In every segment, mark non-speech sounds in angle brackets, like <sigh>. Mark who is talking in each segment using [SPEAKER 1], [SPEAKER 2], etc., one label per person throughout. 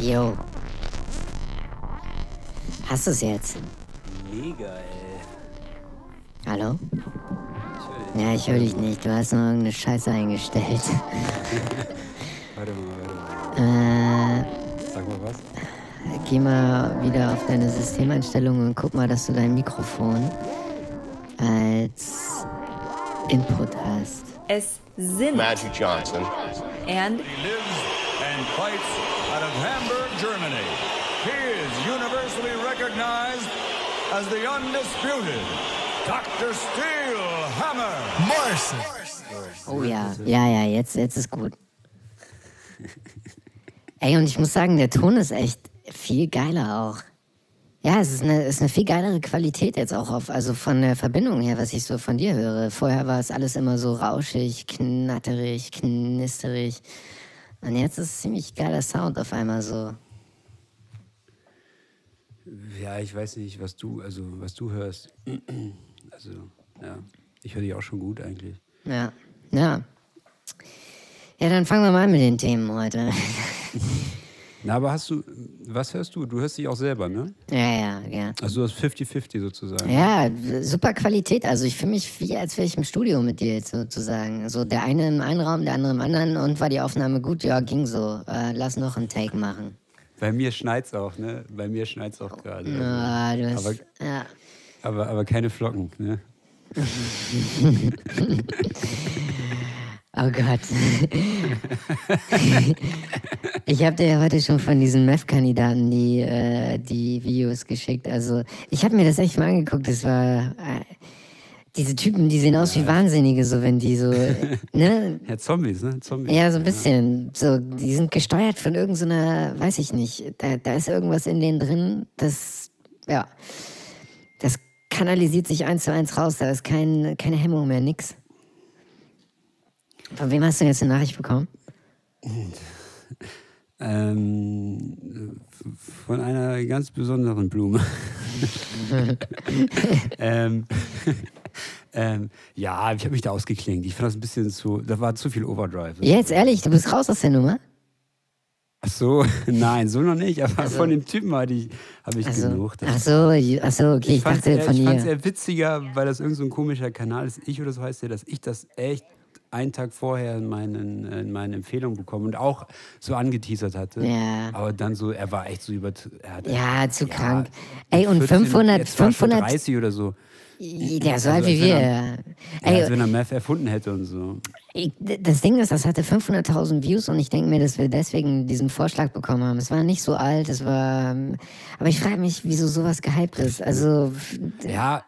[SPEAKER 1] Jo. Hast du es jetzt?
[SPEAKER 2] Mega, ey.
[SPEAKER 1] Hallo? Ja, ich höre dich nicht. Du hast noch irgendeine Scheiße eingestellt. <laughs>
[SPEAKER 2] Warte mal, warte mal.
[SPEAKER 1] Äh,
[SPEAKER 2] Sag mal was.
[SPEAKER 1] geh mal wieder auf deine Systemeinstellungen und guck mal, dass du dein Mikrofon als Input hast.
[SPEAKER 3] Es sind
[SPEAKER 4] Magic Johnson.
[SPEAKER 3] and
[SPEAKER 5] He lives and fights out of Hamburg, Germany. He is universally recognized as the undisputed Dr. Steel Hammer.
[SPEAKER 1] Oh ja, ja, ja, jetzt, jetzt ist gut. Ey, und ich muss sagen, der Ton ist echt viel geiler auch. Ja, es ist eine, ist eine viel geilere Qualität jetzt auch auf, also von der Verbindung her, was ich so von dir höre. Vorher war es alles immer so rauschig, knatterig, knisterig. Und jetzt ist es ziemlich geiler Sound auf einmal so.
[SPEAKER 2] Ja, ich weiß nicht, was du, also was du hörst. Also, ja. Ich höre dich auch schon gut eigentlich.
[SPEAKER 1] Ja, ja. Ja, dann fangen wir mal an mit den Themen heute. <laughs>
[SPEAKER 2] Na, aber hast du, was hörst du? Du hörst dich auch selber, ne?
[SPEAKER 1] ja, ja, ja.
[SPEAKER 2] Also du hast 50-50 sozusagen.
[SPEAKER 1] Ja, super Qualität. Also ich fühle mich wie, als wäre ich im Studio mit dir jetzt sozusagen. So der eine im einen Raum, der andere im anderen und war die Aufnahme gut? Ja, ging so. Äh, lass noch einen Take machen.
[SPEAKER 2] Bei mir schneit's auch, ne? Bei mir schneit's auch gerade. Also,
[SPEAKER 1] Ah, du hast,
[SPEAKER 2] aber,
[SPEAKER 1] ja.
[SPEAKER 2] aber, aber keine Flocken, ne? <laughs>
[SPEAKER 1] Oh Gott. <laughs> <laughs> ich habe dir ja heute schon von diesen Meth-Kandidaten die, äh, die Videos geschickt. Also ich habe mir das echt mal angeguckt. Das war... Äh, diese Typen, die sehen aus wie Wahnsinnige, so wenn die so... <laughs> ne?
[SPEAKER 2] Ja, Zombies, ne? Zombies.
[SPEAKER 1] Ja, so ein bisschen. So, die sind gesteuert von irgendeiner, so weiß ich nicht. Da, da ist irgendwas in denen drin, das, ja, das kanalisiert sich eins zu eins raus. Da ist kein, keine Hemmung mehr, nix. Von wem hast du jetzt eine Nachricht bekommen? <laughs>
[SPEAKER 2] Ähm, von einer ganz besonderen Blume. <laughs> ähm, <laughs> ähm, ja, ich habe mich da ausgeklingt. Ich fand das ein bisschen zu, da war zu viel Overdrive.
[SPEAKER 1] Jetzt ehrlich, du bist raus aus der Nummer?
[SPEAKER 2] Ach so, <laughs> nein, so noch nicht. Aber von dem Typen hatte ich, habe ich
[SPEAKER 1] Also,
[SPEAKER 2] genug.
[SPEAKER 1] Ach so, ach so, okay, ich,
[SPEAKER 2] fand's
[SPEAKER 1] dachte
[SPEAKER 2] eher,
[SPEAKER 1] von
[SPEAKER 2] ich fand's
[SPEAKER 1] ihr.
[SPEAKER 2] eher witziger, weil das irgend so ein komischer Kanal ist. Ich oder so heißt der, dass ich das echt einen Tag vorher in, meinen, in meine Empfehlung bekommen und auch so angeteasert hatte.
[SPEAKER 1] Ja.
[SPEAKER 2] Aber dann so, er war echt so über. Er hat,
[SPEAKER 1] Ja, zu krank. Ey, und
[SPEAKER 2] 14,
[SPEAKER 1] 500,
[SPEAKER 2] jetzt war er schon
[SPEAKER 1] 500,
[SPEAKER 2] 30 oder so.
[SPEAKER 1] der so alt
[SPEAKER 2] Also,
[SPEAKER 1] wie wir. ja.
[SPEAKER 2] Ja,
[SPEAKER 1] Ey,
[SPEAKER 2] als wenn er Meth erfunden hätte und so.
[SPEAKER 1] Ich, das Ding ist, das hatte 500.000 Views und ich denke mir, dass wir deswegen diesen Vorschlag bekommen haben. Es war nicht so alt, es war. ähm, Aber ich frage mich, wieso sowas gehypt ist. Also,
[SPEAKER 2] Ja,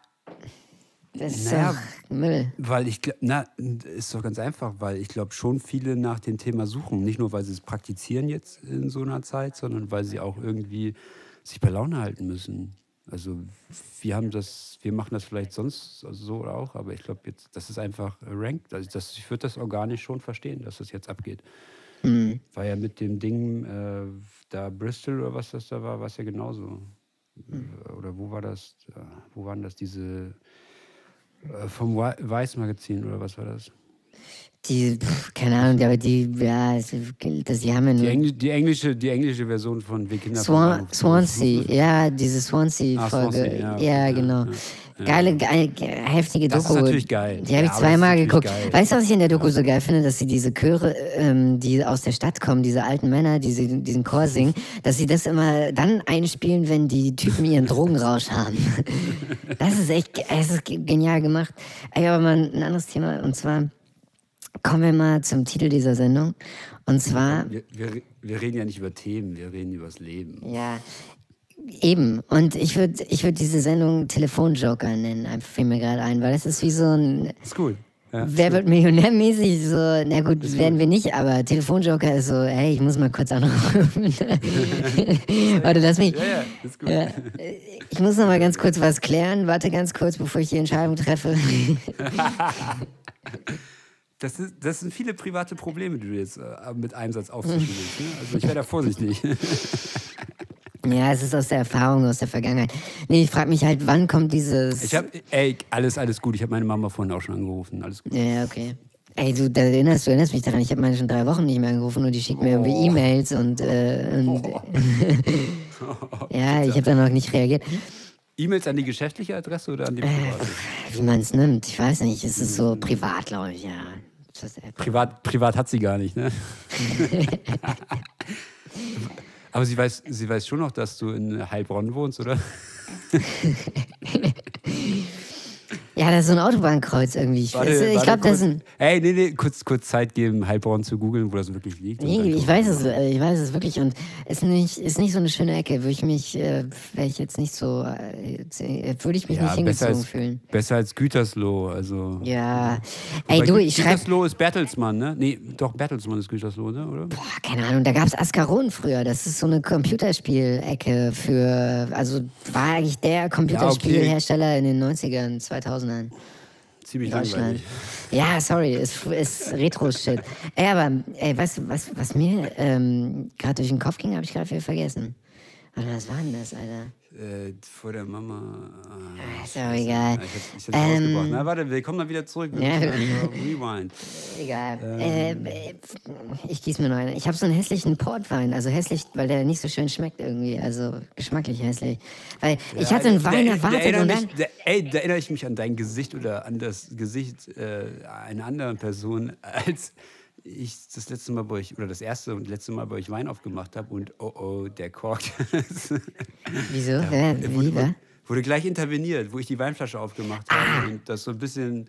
[SPEAKER 1] das ist
[SPEAKER 2] Naja,
[SPEAKER 1] doch Müll.
[SPEAKER 2] Weil ich glaube, na, ist doch ganz einfach, weil ich glaube schon viele nach dem Thema suchen. Nicht nur, weil sie es praktizieren jetzt in so einer Zeit, sondern weil sie auch irgendwie sich bei Laune halten müssen. Also wir haben das, wir machen das vielleicht sonst so oder auch, aber ich glaube jetzt, das ist einfach ranked. Also das, ich würde das organisch schon verstehen, dass das jetzt abgeht. War ja mit dem Ding da da Bristol oder was das da war, war es ja genauso. Oder wo war das? Äh, Wo waren das diese äh, vom Wei- Weiß-Magazin oder was war das?
[SPEAKER 1] Die, pff, keine Ahnung, aber die, ja, es- das, die haben ja
[SPEAKER 2] Die. Engl die, englische, die englische Version von Wir Kinder vom
[SPEAKER 1] Swan. Swansea, ja, diese Swansea-Folge.
[SPEAKER 2] Ah, Swansea, ja,
[SPEAKER 1] ja,
[SPEAKER 2] ja,
[SPEAKER 1] genau.
[SPEAKER 2] ja.
[SPEAKER 1] Geile, geile, heftige
[SPEAKER 2] Das ist
[SPEAKER 1] Doku.
[SPEAKER 2] natürlich geil.
[SPEAKER 1] Die habe ich zweimal
[SPEAKER 2] das ist
[SPEAKER 1] geguckt.
[SPEAKER 2] geil.
[SPEAKER 1] Weißt du, was ich in der Doku so geil finde? Dass sie diese Chöre, ähm, die aus der Stadt kommen, diese alten Männer, die sie, diesen Chor <laughs> singen, dass sie das immer dann einspielen, wenn die Typen ihren <laughs> Drogenrausch haben. Das ist echt, es ist ge- genial gemacht. Ey, aber mal ein anderes Thema. Und zwar kommen wir mal zum Titel dieser Sendung. Und zwar
[SPEAKER 2] Wir, wir, wir reden ja nicht über Themen, wir reden über das Leben.
[SPEAKER 1] Ja, eben. Und ich würde ich würd diese Sendung Telefonjoker nennen, einfach fiel mir gerade ein, weil das ist wie so ein
[SPEAKER 2] Ist cool. Ja.
[SPEAKER 1] Wer wird Millionär-mäßig so, na gut, werden wir nicht, aber Telefonjoker ist so, hey, ich muss mal kurz anrufen. <laughs> Warte, lass mich.
[SPEAKER 2] Ja, ja, ist gut.
[SPEAKER 1] Ja, ich muss noch mal ganz kurz was klären. Warte ganz kurz, bevor ich die Entscheidung treffe. <laughs>
[SPEAKER 2] Das, ist, das sind viele private Probleme, die du jetzt äh, mit einem Satz aufzischen willst. Ne? Also ich wäre da vorsichtig. <laughs>
[SPEAKER 1] ja, es ist aus der Erfahrung, aus der Vergangenheit. Nee, ich frage mich halt, wann kommt dieses.
[SPEAKER 2] Ich habe, ey, alles, alles gut. Ich habe meine Mama vorhin auch schon angerufen. Alles gut.
[SPEAKER 1] Ja, okay. Ey, du, da erinnerst, du erinnerst mich daran, ich habe meine schon drei Wochen nicht mehr angerufen und die schickt mir irgendwie E-Mails und, äh, und <laughs> <laughs> ja, ich habe dann noch nicht reagiert.
[SPEAKER 2] E-Mails an die geschäftliche Adresse oder an die private?
[SPEAKER 1] Wie man es nimmt, ich weiß nicht, es ist so privat, glaube ich, ja.
[SPEAKER 2] Privat, privat hat sie gar nicht, ne? <laughs> Aber sie weiß, sie weiß schon noch, dass du in Heilbronn wohnst, oder? <laughs>
[SPEAKER 1] Ja, das ist so ein Autobahnkreuz irgendwie. Ich,
[SPEAKER 2] Warte,
[SPEAKER 1] ich
[SPEAKER 2] warte
[SPEAKER 1] glaube, das ist ein.
[SPEAKER 2] Ey, nee, nee, kurz, kurz Zeit geben, Heilbronn zu googeln, wo das wirklich liegt.
[SPEAKER 1] Nee, ich weiß es, äh, ich weiß es wirklich und ist nicht, ist nicht so eine schöne Ecke, würde ich mich, äh, wäre ich jetzt nicht so, äh, würde ich mich nicht
[SPEAKER 2] Ja, besser
[SPEAKER 1] hingezogen
[SPEAKER 2] als,
[SPEAKER 1] fühlen.
[SPEAKER 2] besser als Gütersloh, also.
[SPEAKER 1] Ja, ey du, ich schreibe,
[SPEAKER 2] Gütersloh ist Bertelsmann, ne? Nee, doch, Bertelsmann ist Gütersloh, ne? oder?
[SPEAKER 1] boah, keine Ahnung, da gab es Ascaron früher, das ist so eine Computerspielecke für, also war eigentlich der Computerspielhersteller in den 90ern, 2000ern.
[SPEAKER 2] Ziemlich
[SPEAKER 1] Deutschland.
[SPEAKER 2] langweilig.
[SPEAKER 1] Ja, sorry, ist, ist Retro-Shit. Ey, aber, ey, du, was, was mir ähm, gerade durch den Kopf ging, habe ich gerade wieder vergessen. Was war denn das, Alter?
[SPEAKER 2] Äh, vor der Mama. Ah,
[SPEAKER 1] Ist ja auch egal.
[SPEAKER 2] ich ich hab's
[SPEAKER 1] Ähm,
[SPEAKER 2] rausgebracht. Na, warte, wir kommen mal wieder zurück.
[SPEAKER 1] Ja, <laughs>
[SPEAKER 2] Rewind.
[SPEAKER 1] Egal.
[SPEAKER 2] Ähm.
[SPEAKER 1] Äh, ich gieß mir noch einen. Ich habe so einen hässlichen Portwein. Also hässlich, weil der nicht so schön schmeckt irgendwie. Also geschmacklich hässlich. Weil ich hatte einen Wein
[SPEAKER 2] da-
[SPEAKER 1] erwartet
[SPEAKER 2] da erinnere
[SPEAKER 1] und dann.
[SPEAKER 2] mich, ey, da erinnere ich mich an dein Gesicht oder an das Gesicht äh, einer anderen Person, als ich das letzte Mal bei euch, oder das erste und letzte Mal bei euch Wein aufgemacht habe und oh oh, der korkt. <laughs>
[SPEAKER 1] Wieso? Wie,
[SPEAKER 2] wurde, wurde gleich interveniert, wo ich die Weinflasche aufgemacht habe und das so ein bisschen,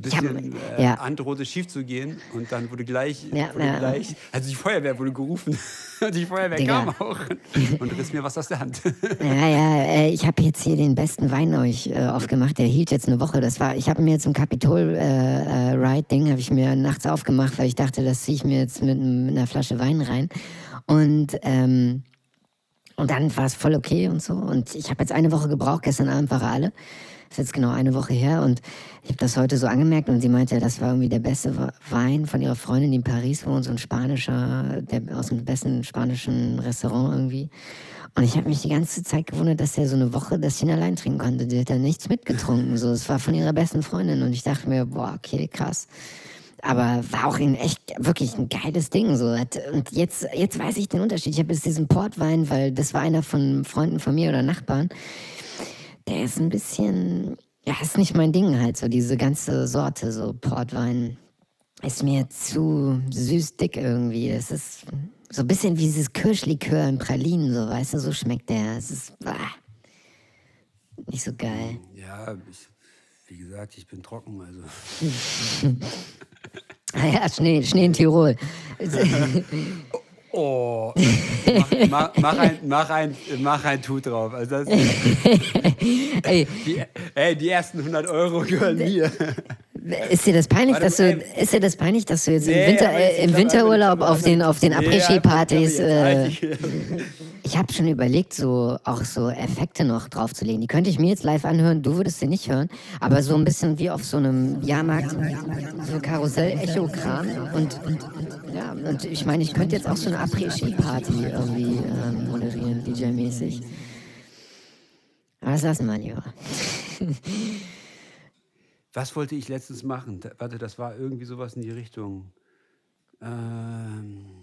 [SPEAKER 2] bisschen
[SPEAKER 1] hab-
[SPEAKER 2] äh,
[SPEAKER 1] ja.
[SPEAKER 2] androhte schief zu gehen und dann wurde gleich,
[SPEAKER 1] Ja,
[SPEAKER 2] wurde
[SPEAKER 1] ja.
[SPEAKER 2] gleich also die Feuerwehr wurde gerufen und <laughs> die Feuerwehr
[SPEAKER 1] Digga.
[SPEAKER 2] kam auch und riss mir was aus der Hand. <laughs>
[SPEAKER 1] Ja, ja, äh, ich habe jetzt hier den besten Wein euch äh, aufgemacht. Der hielt jetzt eine Woche. Das war, ich habe mir zum Kapitol äh, äh, habe ich mir nachts aufgemacht, weil ich dachte, das ziehe ich mir jetzt mit, mit einer Flasche Wein rein. Und ähm, und dann war es voll okay und so. Und ich habe jetzt eine Woche gebraucht. Gestern Abend war er alle. Ist jetzt genau eine Woche her. Und ich habe das heute so angemerkt. Und sie meinte, das war irgendwie der beste We- Wein von ihrer Freundin, die in Paris wohnt. So ein spanischer, der aus dem besten spanischen Restaurant irgendwie. Und ich habe mich die ganze Zeit gewundert, dass der so eine Woche das ihn allein trinken konnte. Die hat da nichts mitgetrunken. So, es war von ihrer besten Freundin. Und ich dachte mir, boah, okay, krass. Aber war auch ein echt wirklich ein geiles Ding. So. Und jetzt, jetzt weiß ich den Unterschied. Ich habe jetzt diesen Portwein, weil das war einer von Freunden von mir oder Nachbarn. Der ist ein bisschen, ja, ist nicht mein Ding halt, so diese ganze Sorte, so Portwein. Ist mir zu süß dick irgendwie. Es ist so ein bisschen wie dieses Kirschlikör in Pralinen, so, weißt du, so schmeckt der. Es ist ah, nicht so geil.
[SPEAKER 2] Ja, ich, wie gesagt, ich bin trocken, also.
[SPEAKER 1] Ah <laughs> ja, Schnee, Schnee in Tirol. <laughs> <laughs>
[SPEAKER 2] Oh, mach, <laughs> mach, mach, ein, mach, ein, mach ein Tut drauf. Also das, <laughs>
[SPEAKER 1] Ey,
[SPEAKER 2] die, ey, die ersten 100 Euro gehören mir.
[SPEAKER 1] Ist dir das peinlich,
[SPEAKER 2] Warte,
[SPEAKER 1] dass du,
[SPEAKER 2] ey.
[SPEAKER 1] ist dir das peinlich, dass du jetzt
[SPEAKER 2] Nee,
[SPEAKER 1] im, Winter, äh, im Winterurlaub auf den, auf den Après-Ski-Partys, äh, ich habe schon überlegt, so auch so Effekte noch draufzulegen. Die könnte ich mir jetzt live anhören, du würdest sie nicht hören, aber so ein bisschen wie auf so einem Jahrmarkt, so Karussell-Echo-Kram und, ja, und ich meine, ich könnte jetzt auch so eine Après-Ski-Party irgendwie ähm, moderieren, DJ-mäßig. Aber das lassen wir lieber. <laughs>
[SPEAKER 2] Was wollte ich letztens machen? Warte, das war irgendwie sowas in die Richtung. Ähm.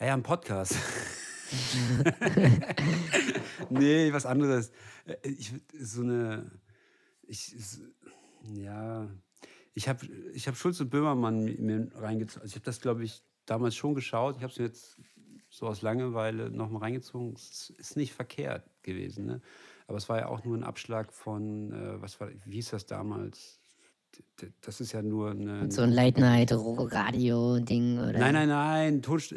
[SPEAKER 2] Ah ja, ein Podcast. <laughs> nee, was anderes. Äh, Ich, so eine. Ich, ja. Ich habe ich hab Schulz und Böhmermann mi- mir reingezogen. Also ich habe das, glaube ich, damals schon geschaut. Ich habe es mir jetzt so aus Langeweile nochmal reingezogen. Es ist nicht verkehrt gewesen. Ne? Aber es war ja auch nur ein Abschlag von, äh, was war, wie hieß das damals? Das ist ja nur eine.
[SPEAKER 1] So ein Late-Night-Radio-Ding oder?
[SPEAKER 2] Nein, nein, nein, Tonst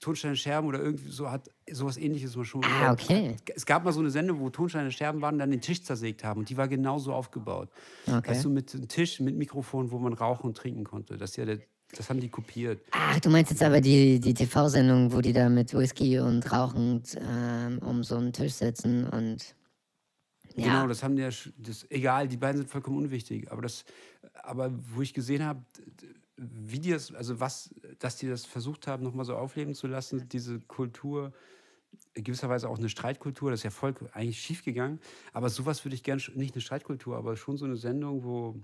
[SPEAKER 2] Tonsteine Scherben oder irgendwie so hat sowas ähnliches mal schon
[SPEAKER 1] Ah, okay.
[SPEAKER 2] Es gab mal so eine Sendung, wo Tonsteine Scherben waren und dann den Tisch zersägt haben und die war genauso aufgebaut.
[SPEAKER 1] Okay.
[SPEAKER 2] Weißt du, mit einem Tisch, mit Mikrofon, wo man rauchen und trinken konnte. Das, ist ja der, das haben die kopiert.
[SPEAKER 1] Ach, du meinst jetzt aber die, die TV-Sendung, wo die da mit Whisky und rauchend ähm, um so einen Tisch sitzen und. Ja,
[SPEAKER 2] Genau, das haben die ja, das, egal, die beiden sind vollkommen unwichtig. Aber das, aber wo ich gesehen habe, wie die das, also was, dass die das versucht haben, nochmal so aufleben zu lassen, diese Kultur, gewisserweise auch eine Streitkultur, das ist ja voll eigentlich schief gegangen. Aber sowas würde ich gerne, nicht eine Streitkultur, aber schon so eine Sendung, wo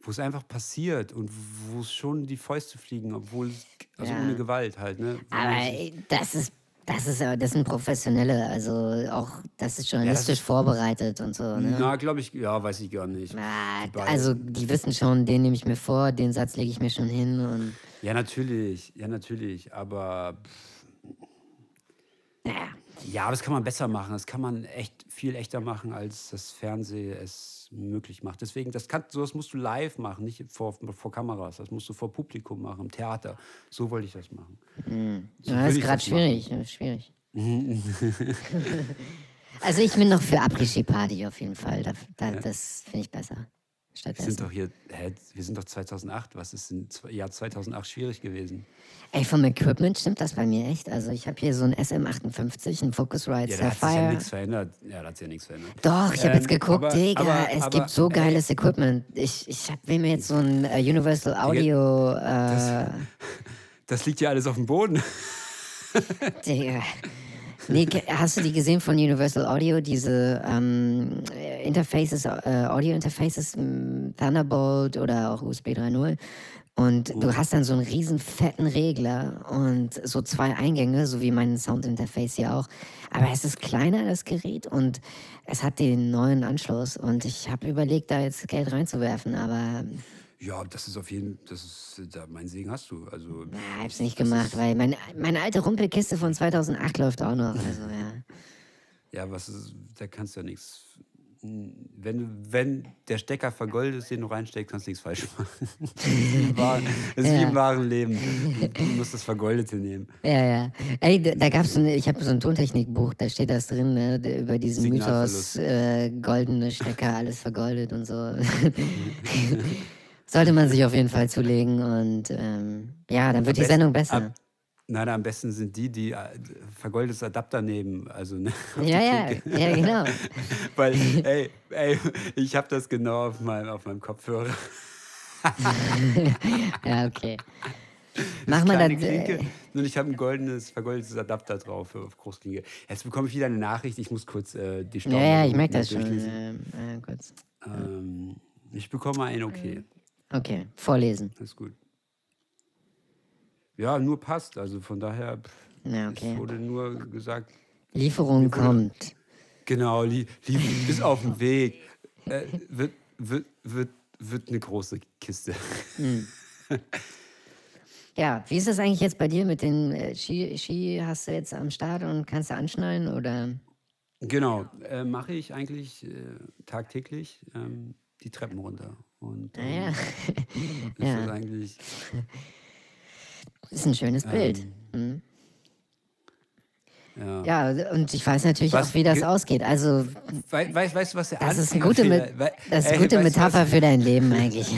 [SPEAKER 2] wo es einfach passiert und wo es schon die Fäuste fliegen, obwohl es, also
[SPEAKER 1] Ja.
[SPEAKER 2] ohne Gewalt halt, ne? Wo
[SPEAKER 1] Aber das ist, das ist, aber- das sind Professionelle, also auch, das ist journalistisch
[SPEAKER 2] ist-
[SPEAKER 1] vorbereitet und so. Ne?
[SPEAKER 2] Na, glaube ich, ja, weiß ich gar nicht.
[SPEAKER 1] Ah,
[SPEAKER 2] Die
[SPEAKER 1] also die wissen schon, den nehme ich mir vor, den Satz lege ich mir schon hin und
[SPEAKER 2] Ja, natürlich, ja, natürlich, aber
[SPEAKER 1] naja.
[SPEAKER 2] Ja, aber das kann man besser machen. Das kann man echt viel echter machen, als das Fernsehen es möglich macht. Deswegen, das kann, sowas musst du live machen, nicht vor, vor Kameras. Das musst du vor Publikum machen, im Theater. So wollte ich das machen. So
[SPEAKER 1] Ja,
[SPEAKER 2] will
[SPEAKER 1] ist gerade
[SPEAKER 2] das machen.
[SPEAKER 1] schwierig, ja, <laughs> schwierig. also ich bin noch für Après-Ski-Party auf jeden Fall. Da, da, Das finde ich besser.
[SPEAKER 2] Wir sind
[SPEAKER 1] Stattdessen.
[SPEAKER 2] doch hier, hä, wir sind doch 2008. Was ist im Jahr 2008 schwierig gewesen?
[SPEAKER 1] Ey, vom Equipment stimmt das bei mir echt. Also ich habe hier so ein SM58, ein Focusrite
[SPEAKER 2] Ja, da hat sich ja nichts verändert. Ja, da hat sich ja nichts verändert.
[SPEAKER 1] Doch, ich habe
[SPEAKER 2] Ähm,
[SPEAKER 1] jetzt geguckt,
[SPEAKER 2] aber-
[SPEAKER 1] Digga,
[SPEAKER 2] aber-
[SPEAKER 1] es
[SPEAKER 2] aber,
[SPEAKER 1] gibt so
[SPEAKER 2] ey,
[SPEAKER 1] geiles Equipment. Ich, ich hab, will mir jetzt so ein äh, Universal Audio, äh,
[SPEAKER 2] Das liegt ja alles auf dem Boden.
[SPEAKER 1] Digga. Nee, hast du die gesehen von Universal Audio, diese ähm, äh, Interfaces, äh, Audio-Interfaces, Thunderbolt oder auch USB 3.0? Und du hast dann so einen riesen fetten Regler und so zwei Eingänge, so wie mein Soundinterface hier auch. Aber es ist kleiner, das Gerät, und es hat den neuen Anschluss. Und ich habe überlegt, da jetzt Geld reinzuwerfen, aber
[SPEAKER 2] Ja, das ist auf jeden das ist, da, mein Segen hast du. Also,
[SPEAKER 1] na, hab's nicht gemacht, weil mein, meine alte Rumpelkiste von 2008 läuft auch noch. <laughs> Also, ja.
[SPEAKER 2] ja, was ist, da kannst du ja nichts. Wenn, wenn der Stecker vergoldet ist, den du reinsteckst, kannst du nichts falsch machen. <laughs> <laughs> Das ist wie im wahren Leben. Du musst das Vergoldete nehmen.
[SPEAKER 1] Ja, ja. Ey, da, gab's so eine, ich habe so ein Tontechnikbuch, da steht das drin, ne, über diesen Mythos, äh, goldene Stecker, alles vergoldet und so. <laughs> Sollte man sich auf jeden Fall zulegen und ähm, ja, dann wird die Sendung besser.
[SPEAKER 2] Ab, nein, am besten sind die, die äh, vergoldetes Adapter nehmen. Also, ne, <laughs>
[SPEAKER 1] ja, ja, ja, genau. <laughs>
[SPEAKER 2] Weil, ey, ey, ich habe das genau auf meinem, auf meinem Kopfhörer. <laughs>
[SPEAKER 1] Ja, okay. Mach mal das. Äh,
[SPEAKER 2] Klinke und ich habe ein goldenes, vergoldetes Adapter drauf für auf Großklinke. Jetzt bekomme ich wieder eine Nachricht, ich muss kurz äh, die Stau
[SPEAKER 1] ja, ja, ich merke das schon. Ähm, äh, kurz.
[SPEAKER 2] Ähm, ich bekomme ein Okay,
[SPEAKER 1] Okay, vorlesen.
[SPEAKER 2] das ist gut. Ja, nur passt, also von daher, es
[SPEAKER 1] okay.
[SPEAKER 2] wurde nur gesagt,
[SPEAKER 1] Lieferung kommt.
[SPEAKER 2] genau, li, li, ist auf dem Weg, äh, wird, wird, wird, wird eine große Kiste. <laughs>
[SPEAKER 1] Ja, wie ist das eigentlich jetzt bei dir mit den äh, Ski, Ski? Hast du jetzt am Start und kannst du anschneiden oder?
[SPEAKER 2] Genau, äh, mache ich eigentlich äh, tagtäglich ähm, die Treppen runter. Und
[SPEAKER 1] Ah,
[SPEAKER 2] ähm, <laughs>
[SPEAKER 1] ja.
[SPEAKER 2] ist das
[SPEAKER 1] ja,
[SPEAKER 2] eigentlich. <laughs>
[SPEAKER 1] ist ein schönes Bild. Mhm.
[SPEAKER 2] Ja.
[SPEAKER 1] Ja, und ich weiß natürlich
[SPEAKER 2] Was
[SPEAKER 1] auch, wie das
[SPEAKER 2] ge-
[SPEAKER 1] ausgeht. Also,
[SPEAKER 2] Wei- Weißt, weißt du, was der
[SPEAKER 1] das ist eine gute, das ist eine gute Metapher
[SPEAKER 2] was,
[SPEAKER 1] für dein Leben <laughs> eigentlich.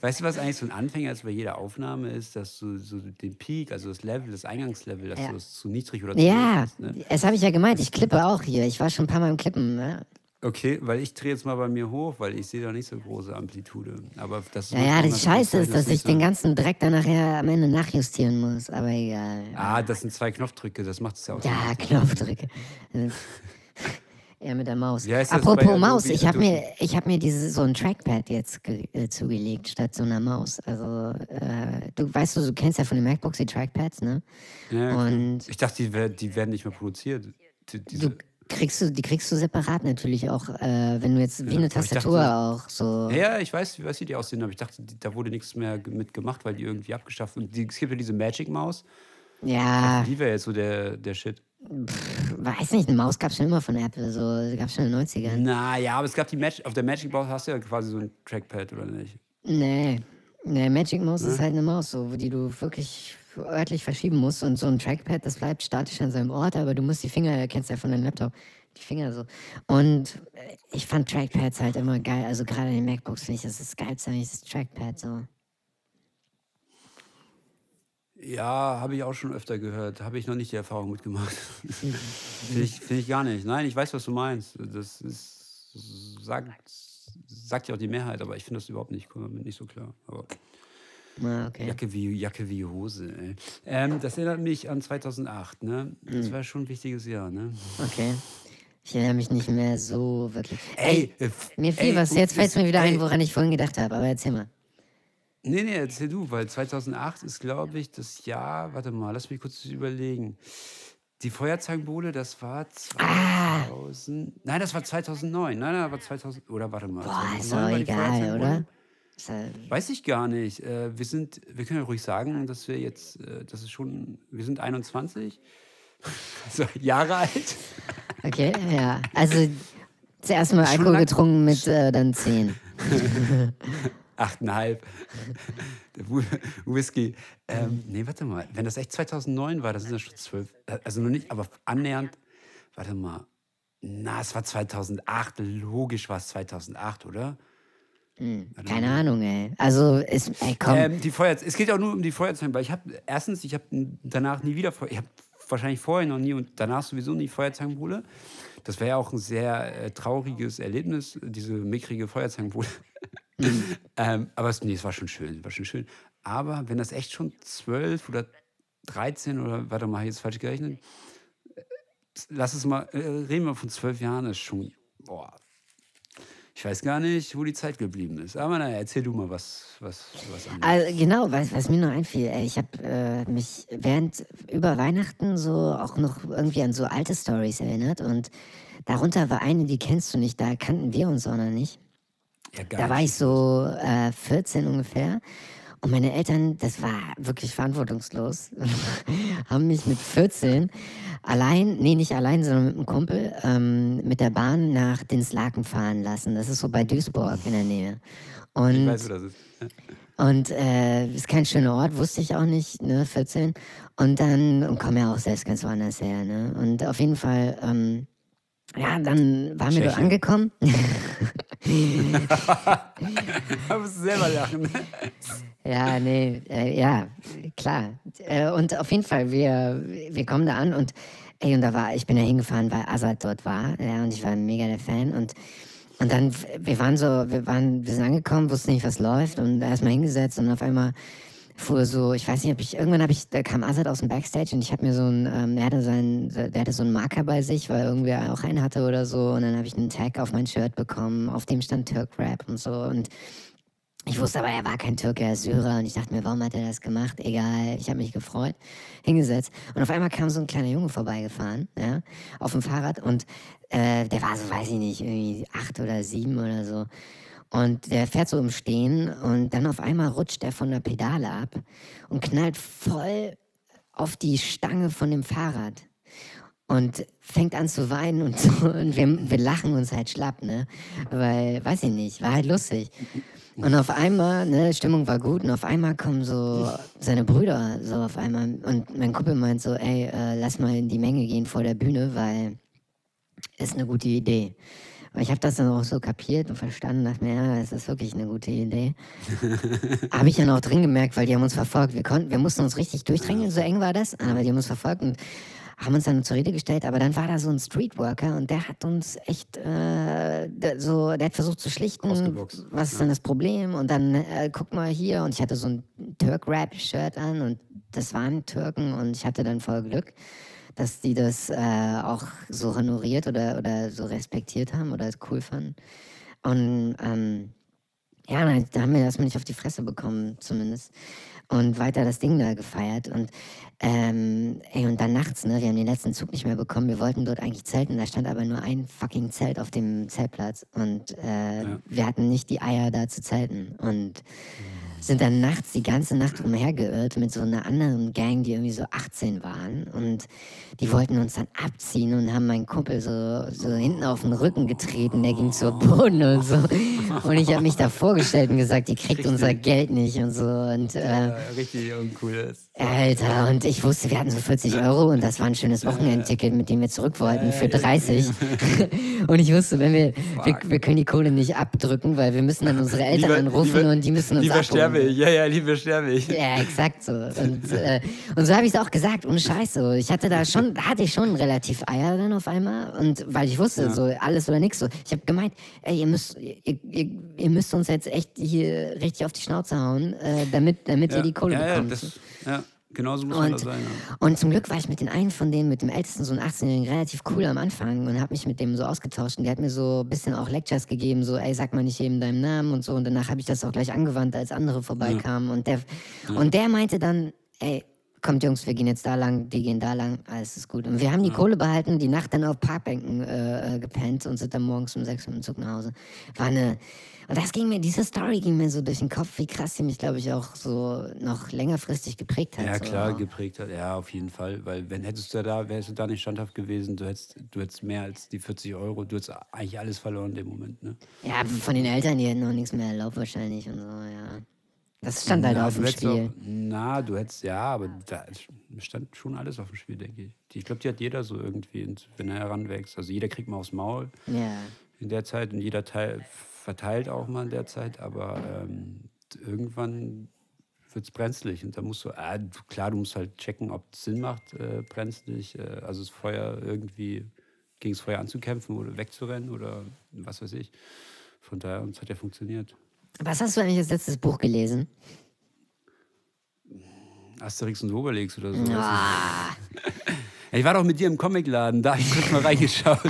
[SPEAKER 2] Weißt du, was eigentlich so ein Anfänger ist bei jeder Aufnahme ist, dass du so den Peak, also das Level, das Eingangslevel, dass
[SPEAKER 1] Ja.
[SPEAKER 2] du es zu niedrig oder zu
[SPEAKER 1] ja,
[SPEAKER 2] hast, ne?
[SPEAKER 1] das habe ich ja gemeint. Ich klippe auch hier. Ich war schon ein paar Mal im Klippen. Ne?
[SPEAKER 2] Okay, weil ich drehe jetzt mal bei mir hoch, weil ich sehe da nicht so große Amplitude. Aber das ist
[SPEAKER 1] Ja, ja, das Scheiße ist, dass ich den
[SPEAKER 2] so-
[SPEAKER 1] ganzen Dreck dann nachher am Ende nachjustieren muss. Aber egal.
[SPEAKER 2] Ah, das sind zwei Knopfdrücke, das macht es ja auch.
[SPEAKER 1] Ja, Knopfdrücke. Ja, <laughs> mit der Maus.
[SPEAKER 2] Das
[SPEAKER 1] Apropos? Maus, ich habe mir, ich hab mir diese, so ein Trackpad jetzt ge, äh, zugelegt statt so einer Maus. Also, äh, du weißt du, du kennst ja von den MacBooks die Trackpads, ne?
[SPEAKER 2] Ja.
[SPEAKER 1] Und
[SPEAKER 2] Ich dachte, die, die werden nicht mehr produziert. Die, diese,
[SPEAKER 1] du kriegst du, die kriegst du separat natürlich auch, äh, wenn du jetzt wie eine Tastatur
[SPEAKER 2] dachte-
[SPEAKER 1] auch so.
[SPEAKER 2] ja, ich weiß, wie weiß, wie die aussehen, aber ich dachte, da wurde nichts mehr ge- mit gemacht, weil die irgendwie abgeschafft Und die, es gibt ja diese Magic-Maus,
[SPEAKER 1] Ja,
[SPEAKER 2] die wäre jetzt so der, der Shit.
[SPEAKER 1] weiß nicht, eine Maus gab schon immer von Apple, so gab schon in den 90ern.
[SPEAKER 2] Na ja, aber es gab die Magic, auf der Magic-Maus hast du ja quasi so ein Trackpad, oder nicht?
[SPEAKER 1] Nee. Nee, Magic Mouse
[SPEAKER 2] Ne?
[SPEAKER 1] ist halt eine Maus, so, die du wirklich örtlich verschieben musst. Und so ein Trackpad, das bleibt statisch an seinem Ort, aber du musst die Finger, kennst ja von deinem Laptop, die Finger so. Und äh, ich fand Trackpads halt immer geil. Also gerade in den MacBooks finde ich, das ist Geilste eigentlich, das Trackpad so.
[SPEAKER 2] Ja, habe ich auch schon öfter gehört. Habe ich noch nicht die Erfahrung mitgemacht. <laughs> Finde ich, find ich gar nicht. Nein, ich weiß, was du meinst. Das ist, sagt, sagt ja auch die Mehrheit, aber ich finde das überhaupt nicht, nicht so klar. Aber
[SPEAKER 1] Ah, okay.
[SPEAKER 2] Jacke wie, Jacke wie Hose, ey. Ähm, das erinnert mich an 2008, ne? Das
[SPEAKER 1] Hm.
[SPEAKER 2] war schon ein wichtiges Jahr, ne?
[SPEAKER 1] Okay. Ich erinnere mich nicht mehr so wirklich.
[SPEAKER 2] Ey, äh, f-
[SPEAKER 1] Mir fiel
[SPEAKER 2] ey,
[SPEAKER 1] was, jetzt fällt es mir wieder
[SPEAKER 2] ey,
[SPEAKER 1] ein, woran ich vorhin gedacht habe, aber erzähl mal.
[SPEAKER 2] Nee, nee, erzähl du, weil 2008 ist, glaube ich, das Jahr, warte mal, lass mich kurz überlegen. Die Feuerzangenbowle, das war 2000, nein, das war 2009, nein, nein, das war 2000, oder warte mal.
[SPEAKER 1] Boah, ist
[SPEAKER 2] 2009
[SPEAKER 1] doch egal, oder?
[SPEAKER 2] Weiß ich gar nicht. Äh, wir sind, wir können ja ruhig sagen, dass wir jetzt, äh, das ist schon, wir sind 21 <laughs> so, Jahre alt.
[SPEAKER 1] Okay, ja. Also zuerst mal Alkohol getrunken mit äh, dann 10. <laughs>
[SPEAKER 2] Achteinhalb. <laughs> Whisky. Ähm, nee, warte mal. Wenn das echt 2009 war, das sind ja schon zwölf. äh, Also noch nicht, aber annähernd. Warte mal. Na, es war 2008. Logisch war es 2008, oder?
[SPEAKER 1] Keine Ahnung, ey. Also, ist, ey, komm.
[SPEAKER 2] Ähm, die Feuer, es geht auch nur um die Feuerzeuge, weil ich habe erstens, ich habe danach nie wieder, ich habe wahrscheinlich vorher noch nie und danach sowieso nie Feuerzangenbowle. Das wäre ja auch ein sehr äh, trauriges Erlebnis, diese mickrige Feuerzangenbowle. <laughs> ähm, aber es, nee, es war schon schön, war schon schön. Aber wenn das echt schon zwölf oder 13 oder, warte mal, jetzt falsch gerechnet, äh, lass es mal, äh, reden wir von zwölf Jahren, ist schon, boah, ich weiß gar nicht, wo die Zeit geblieben ist. Aber naja, erzähl du mal was, was, was anderes.
[SPEAKER 1] Also, genau, was, was mir noch einfiel, ich habe äh, mich während über Weihnachten so auch noch irgendwie an so alte Stories erinnert und darunter war eine, die kennst du nicht, da kannten wir uns auch noch nicht.
[SPEAKER 2] Ja,
[SPEAKER 1] Da war ich so äh, 14 ungefähr. Und meine Eltern, das war wirklich verantwortungslos, <laughs> haben mich mit 14 allein, nee, nicht allein, sondern mit einem Kumpel, ähm, mit der Bahn nach Dinslaken fahren lassen. Das ist so bei Duisburg in der Nähe. Und
[SPEAKER 2] Ich weiß, wo das ist.
[SPEAKER 1] und äh, ist kein schöner Ort, wusste ich auch nicht, ne, 14. Und dann, und komme ja auch selbst ganz woanders her, ne. Und auf jeden Fall, ähm, ja, dann waren wir dort angekommen. <laughs>
[SPEAKER 2] Da musst du selber lachen.
[SPEAKER 1] ja, nee, äh, ja, klar. Äh, und auf jeden Fall, wir, wir kommen da an und, ey, und da war, ich bin da hingefahren, weil Azad dort war, ja, und ich war mega der Fan und und dann, wir waren so, wir waren, wir sind angekommen, wussten nicht, was läuft und erstmal hingesetzt und auf einmal fuhr so, ich weiß nicht, ob ich, irgendwann habe ich, da kam Azad aus dem Backstage und ich habe mir so ein, ähm, er hatte seinen, der hatte so einen Marker bei sich, weil irgendwer auch einen hatte oder so. Und dann habe ich einen Tag auf mein Shirt bekommen, auf dem stand Turk Rap und so. Und ich wusste aber, er war kein Türke, er ist Syrer. Und ich dachte mir, warum hat er das gemacht? Egal, ich habe mich gefreut, hingesetzt. Und auf einmal kam so ein kleiner Junge vorbeigefahren, ja, auf dem Fahrrad. Und äh, der war so, weiß ich nicht, irgendwie acht oder sieben oder so. Und der fährt so im Stehen und dann auf einmal rutscht er von der Pedale ab und knallt voll auf die Stange von dem Fahrrad und fängt an zu weinen und <laughs> so. Und wir, wir lachen uns halt schlapp, ne? Weil, weiß ich nicht, war halt lustig. Und auf einmal, ne, Stimmung war gut und auf einmal kommen so seine Brüder so auf einmal und mein Kumpel meint so, ey, äh, lass mal in die Menge gehen vor der Bühne, weil ist eine gute Idee. Aber ich habe das dann auch so kapiert und verstanden, dachte mir, ja, das ist wirklich eine gute Idee. <laughs> habe ich dann auch drin gemerkt, weil die haben uns verfolgt. Wir konnten, wir mussten uns richtig durchdrängen, so eng war das, aber die haben uns verfolgt und haben uns dann zur Rede gestellt, aber dann war da so ein Streetworker und der hat uns echt äh, so, der hat versucht zu schlichten,
[SPEAKER 2] Ausgeboxt,
[SPEAKER 1] was ist denn das Problem? Und dann äh, guck mal hier. Und ich hatte so ein Turk-Rap-Shirt an und das waren Türken und ich hatte dann voll Glück, dass die das äh, auch so honoriert oder, oder so respektiert haben oder es cool fanden und ähm, ja, da, da haben wir erstmal nicht auf die Fresse bekommen, zumindest. Und weiter das Ding da gefeiert. Und, ähm, ey, und dann nachts, ne, wir haben den letzten Zug nicht mehr bekommen. Wir wollten dort eigentlich zelten, da stand aber nur ein fucking Zelt auf dem Zeltplatz. Und äh, wir hatten nicht die Eier da zu zelten. Und sind dann nachts die ganze Nacht umhergeirrt mit so einer anderen Gang, die irgendwie so 18 waren. Und die wollten uns dann abziehen und haben meinen Kumpel so, so hinten auf den Rücken getreten. Der ging zu Boden und so. Und ich habe mich da vorgestellt und gesagt, ihr kriegt unser Geld nicht und so. Und äh,
[SPEAKER 2] Ja, richtig uncool ist.
[SPEAKER 1] Alter, und ich wusste, wir hatten so 40 Euro und das war ein schönes Wochenendticket, mit dem wir zurück wollten für 30. <laughs> und ich wusste, wenn wir, wir, wir können die Kohle nicht abdrücken, weil wir müssen dann <laughs> unsere Eltern anrufen und die müssen uns
[SPEAKER 2] Lieber
[SPEAKER 1] abholen.
[SPEAKER 2] sterbe ich, ja, ja, lieber sterbe ich.
[SPEAKER 1] Ja, exakt so. <laughs> Und, äh, und so habe ich es auch gesagt, ohne Scheiß so. Ich hatte da schon, hatte ich schon relativ Eier dann auf einmal. Und weil ich wusste, so alles oder nichts so. Ich habe gemeint, ey, ihr müsst, ihr, ihr, ihr müsst uns jetzt echt hier richtig auf die Schnauze hauen, äh, damit, damit wir die Kohle
[SPEAKER 2] ja, ja,
[SPEAKER 1] bekommen.
[SPEAKER 2] das, ja. Genauso muss man das
[SPEAKER 1] Und,
[SPEAKER 2] sein. Ja.
[SPEAKER 1] und zum Glück war ich mit den einen von denen, mit dem ältesten, so einem 18-Jährigen, relativ cool am Anfang und habe mich mit dem so ausgetauscht. Und der hat mir so ein bisschen auch Lectures gegeben, so, ey, sag mal nicht jedem deinen Namen und so. Und danach habe ich das auch gleich angewandt, als andere vorbeikamen. Und, der, und der meinte dann, ey, kommt Jungs, wir gehen jetzt da lang, die gehen da lang, alles ist gut. Und wir haben die Kohle behalten, die Nacht dann auf Parkbänken äh, äh, gepennt und sind dann morgens um sechs mit dem Zug nach Hause. War eine, und das ging mir, diese Story ging mir so durch den Kopf, wie krass die mich, glaube ich, auch so noch längerfristig geprägt hat.
[SPEAKER 2] Ja,
[SPEAKER 1] so.
[SPEAKER 2] klar, geprägt hat. Ja, auf jeden Fall. Weil wenn hättest du da, wärst du da nicht standhaft gewesen, du hättest, du hättest mehr als die 40 Euro, du hättest eigentlich alles verloren in dem Moment. Ne?
[SPEAKER 1] Ja, von den Eltern, die hätten noch nichts mehr erlaubt wahrscheinlich und so, ja. Das stand halt
[SPEAKER 2] Na,
[SPEAKER 1] auf dem Spiel.
[SPEAKER 2] Auch, na, du hättest, ja, aber da stand schon alles auf dem Spiel, denke ich. Ich glaube, die hat jeder so irgendwie, wenn er heranwächst. Also jeder kriegt mal aufs Maul
[SPEAKER 1] Ja.
[SPEAKER 2] in der Zeit und jeder Teil verteilt auch mal in der Zeit, aber ähm, irgendwann wird es brenzlig und da musst du, du, klar, du musst halt checken, ob es Sinn macht, äh, brenzlig, äh, also das Feuer irgendwie gegen das Feuer anzukämpfen oder wegzurennen oder was weiß ich. Von daher, und es hat ja funktioniert.
[SPEAKER 1] Was hast du eigentlich als letztes Buch gelesen?
[SPEAKER 2] Asterix und Obelix oder so.
[SPEAKER 1] Ah, <laughs>
[SPEAKER 2] Ich war doch mit dir im Comicladen, da habe ich kurz mal reingeschaut.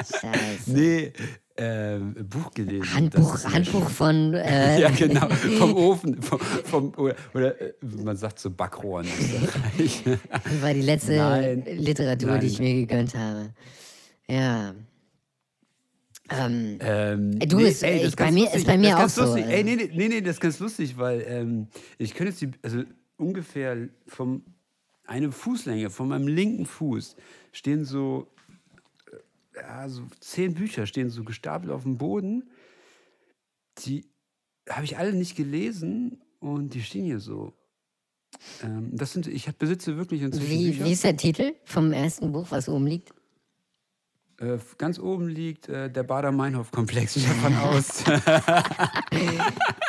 [SPEAKER 1] scheiße. <laughs>
[SPEAKER 2] nee, ähm, Buch gelesen.
[SPEAKER 1] Handbuch,
[SPEAKER 2] Das
[SPEAKER 1] Handbuch von. <laughs> Äh,
[SPEAKER 2] Ja, genau, vom Ofen. Vom, vom, oder, oder äh, man sagt so Backrohren. Österreich.
[SPEAKER 1] war die letzte
[SPEAKER 2] Nein.
[SPEAKER 1] Literatur,
[SPEAKER 2] Nein.
[SPEAKER 1] die ich mir gegönnt habe. Ja. Ähm,
[SPEAKER 2] ähm,
[SPEAKER 1] Du, ist-
[SPEAKER 2] das
[SPEAKER 1] ich- bei
[SPEAKER 2] ganz
[SPEAKER 1] mir- ist bei mir auch so,
[SPEAKER 2] Lustig.
[SPEAKER 1] äh.
[SPEAKER 2] Ey, nee, nee, nee, nee, das ist ganz lustig, weil ähm, ich könnte jetzt die, also ungefähr vom eine Fußlänge von meinem linken Fuß stehen so, äh, ja, so zehn Bücher stehen so gestapelt auf dem Boden. Die habe ich alle nicht gelesen und die stehen hier so. Ähm, das sind, ich besitze wirklich inzwischen
[SPEAKER 1] wie,
[SPEAKER 2] Bücher.
[SPEAKER 1] wie ist der Titel vom ersten Buch, was oben liegt?
[SPEAKER 2] Äh, ganz oben liegt äh, der Bader-Meinhof-Komplex, Stefan <laughs> Aust.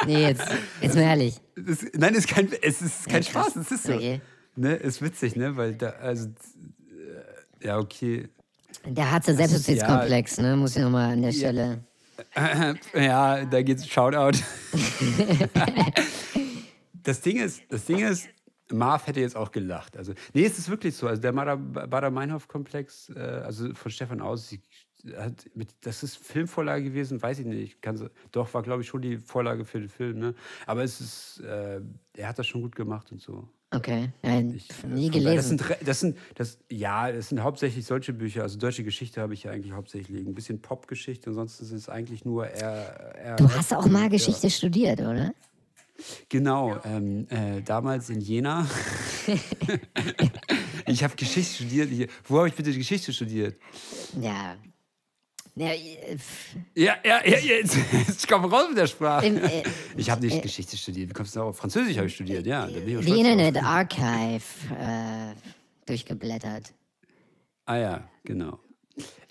[SPEAKER 1] Nee, jetzt, jetzt mal ehrlich.
[SPEAKER 2] Das, nein, es ist kein, es ist kein
[SPEAKER 1] Ja.
[SPEAKER 2] Spaß, es ist so.
[SPEAKER 1] Okay.
[SPEAKER 2] Ne, ist witzig, ne? Weil da, also, äh, ja, okay.
[SPEAKER 1] Der harte Selbstjustiz-Komplex, ne? Muss ich nochmal an der Stelle. <laughs>
[SPEAKER 2] ja, da geht's Shoutout. <laughs> das Ding ist, das Ding ist, Marv hätte jetzt auch gelacht. Also, nee, es ist wirklich so. Also der Bader-Meinhof-Komplex, äh, also von Stefan Aus, mit, das ist Filmvorlage gewesen, weiß ich nicht. Kann, doch, war, glaube ich, schon die Vorlage für den Film. Ne? Aber es ist, äh, er hat das schon gut gemacht und so.
[SPEAKER 1] Okay. Ja,
[SPEAKER 2] Ich,
[SPEAKER 1] nie
[SPEAKER 2] von daher, Das
[SPEAKER 1] gelesen.
[SPEAKER 2] sind, das sind, das, ja, das sind hauptsächlich solche Bücher. Also deutsche Geschichte habe ich ja eigentlich hauptsächlich liegen. Ein bisschen Popgeschichte, ansonsten ist es eigentlich nur eher. eher
[SPEAKER 1] Du hast auch mal Geschichte studiert, oder?
[SPEAKER 2] Genau, ähm, äh, damals in Jena. <laughs> ich habe Geschichte studiert. Ich, wo habe ich bitte Geschichte studiert?
[SPEAKER 1] Ja. Ja, äh,
[SPEAKER 2] Ja, ja, ja, jetzt, jetzt komm raus mit der Sprache.
[SPEAKER 1] Im, äh,
[SPEAKER 2] ich habe nicht Geschichte studiert. Wie kommst du darauf? Französisch habe ich studiert, ja. Ich
[SPEAKER 1] The
[SPEAKER 2] stolz drauf.
[SPEAKER 1] Internet Archive äh, durchgeblättert.
[SPEAKER 2] Ah ja, genau.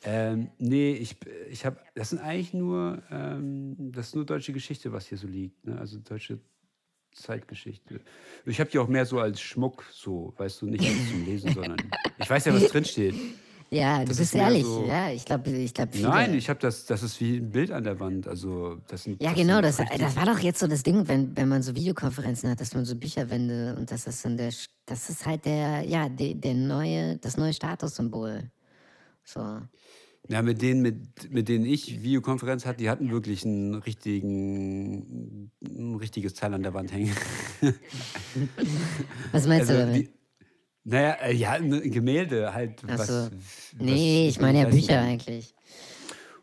[SPEAKER 2] Ähm, nee, ich, ich habe, das sind eigentlich nur, ähm, das ist nur deutsche Geschichte, was hier so liegt. Ne? Also deutsche Zeitgeschichte. Ich habe die auch mehr so als Schmuck, so, weißt du, nicht als zum Lesen, sondern <laughs> ich weiß ja, was drinsteht.
[SPEAKER 1] Ja, du
[SPEAKER 2] Das
[SPEAKER 1] bist
[SPEAKER 2] ist mehr
[SPEAKER 1] ehrlich.
[SPEAKER 2] so-
[SPEAKER 1] Ja, ich glaube, ich glaube.
[SPEAKER 2] Nein, ich habe das, das ist wie ein Bild an der Wand. Also, das sind,
[SPEAKER 1] ja,
[SPEAKER 2] das
[SPEAKER 1] genau,
[SPEAKER 2] sind
[SPEAKER 1] das, das war doch jetzt so das Ding, wenn, wenn man so Videokonferenzen hat, dass man so Bücherwände und das ist dann der, das ist halt der, ja, der, der neue, das neue Statussymbol. So.
[SPEAKER 2] Ja, mit denen, mit, mit denen ich Videokonferenz hatte, die hatten wirklich einen richtigen, ein richtiges Teil an der Wand hängen. <laughs>
[SPEAKER 1] Was meinst du
[SPEAKER 2] Also,
[SPEAKER 1] damit?
[SPEAKER 2] die, naja, äh, ja, ein Gemälde halt.
[SPEAKER 1] Ach
[SPEAKER 2] was,
[SPEAKER 1] so.
[SPEAKER 2] was-
[SPEAKER 1] Nee, ich meine ja
[SPEAKER 2] weiß nicht.
[SPEAKER 1] Bücher eigentlich.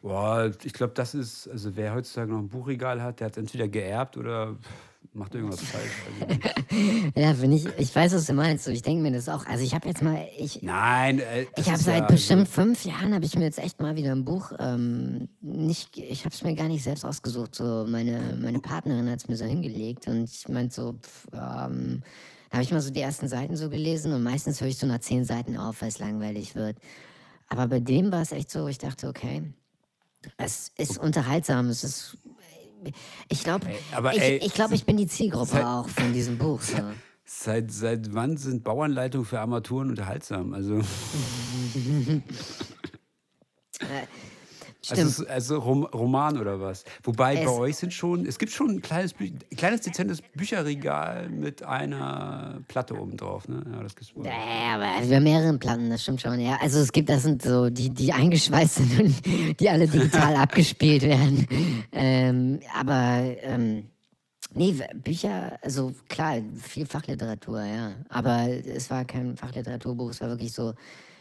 [SPEAKER 2] Boah, ich glaube, das ist, also wer heutzutage noch ein Buchregal hat, der hat entweder geerbt oder macht irgendwas <laughs> falsch.
[SPEAKER 1] Ja, wenn ich, ich weiß, was du meinst. Ich denke mir das auch. Also ich habe jetzt mal, ich,
[SPEAKER 2] nein, äh,
[SPEAKER 1] Ich habe seit
[SPEAKER 2] ja,
[SPEAKER 1] bestimmt fünf Jahren habe ich mir jetzt echt mal wieder ein Buch ähm, nicht, ich habe es mir gar nicht selbst ausgesucht. So meine meine Partnerin hat es mir so hingelegt und ich meinte so, pff, ähm, da habe ich mal so die ersten Seiten so gelesen und meistens höre ich so nach zehn Seiten auf, weil es langweilig wird. Aber bei dem war es echt so, ich dachte, okay, es ist unterhaltsam, es ist ich glaube, ich, ich, glaub, ich bin die Zielgruppe
[SPEAKER 2] seit-
[SPEAKER 1] auch von diesem Buch. So.
[SPEAKER 2] Seit, seit wann sind Bauanleitungen für Armaturen unterhaltsam? Also, <laughs> Also, es ist- also Rom Roman oder was? Wobei bei
[SPEAKER 1] Es-
[SPEAKER 2] euch sind schon, es gibt schon ein kleines, kleines dezentes Bücherregal mit einer Platte oben drauf. Ne? Ja, das gibt's bei euch.
[SPEAKER 1] Ja, aber wir haben mehrere Platten, das stimmt schon. Ja, also es gibt, das sind so die, die eingeschweißt sind und <laughs> die alle digital <laughs> abgespielt werden. Ähm, aber ähm, nee, Bücher, also klar, viel Fachliteratur, ja. Aber es war kein Fachliteraturbuch, es war wirklich so,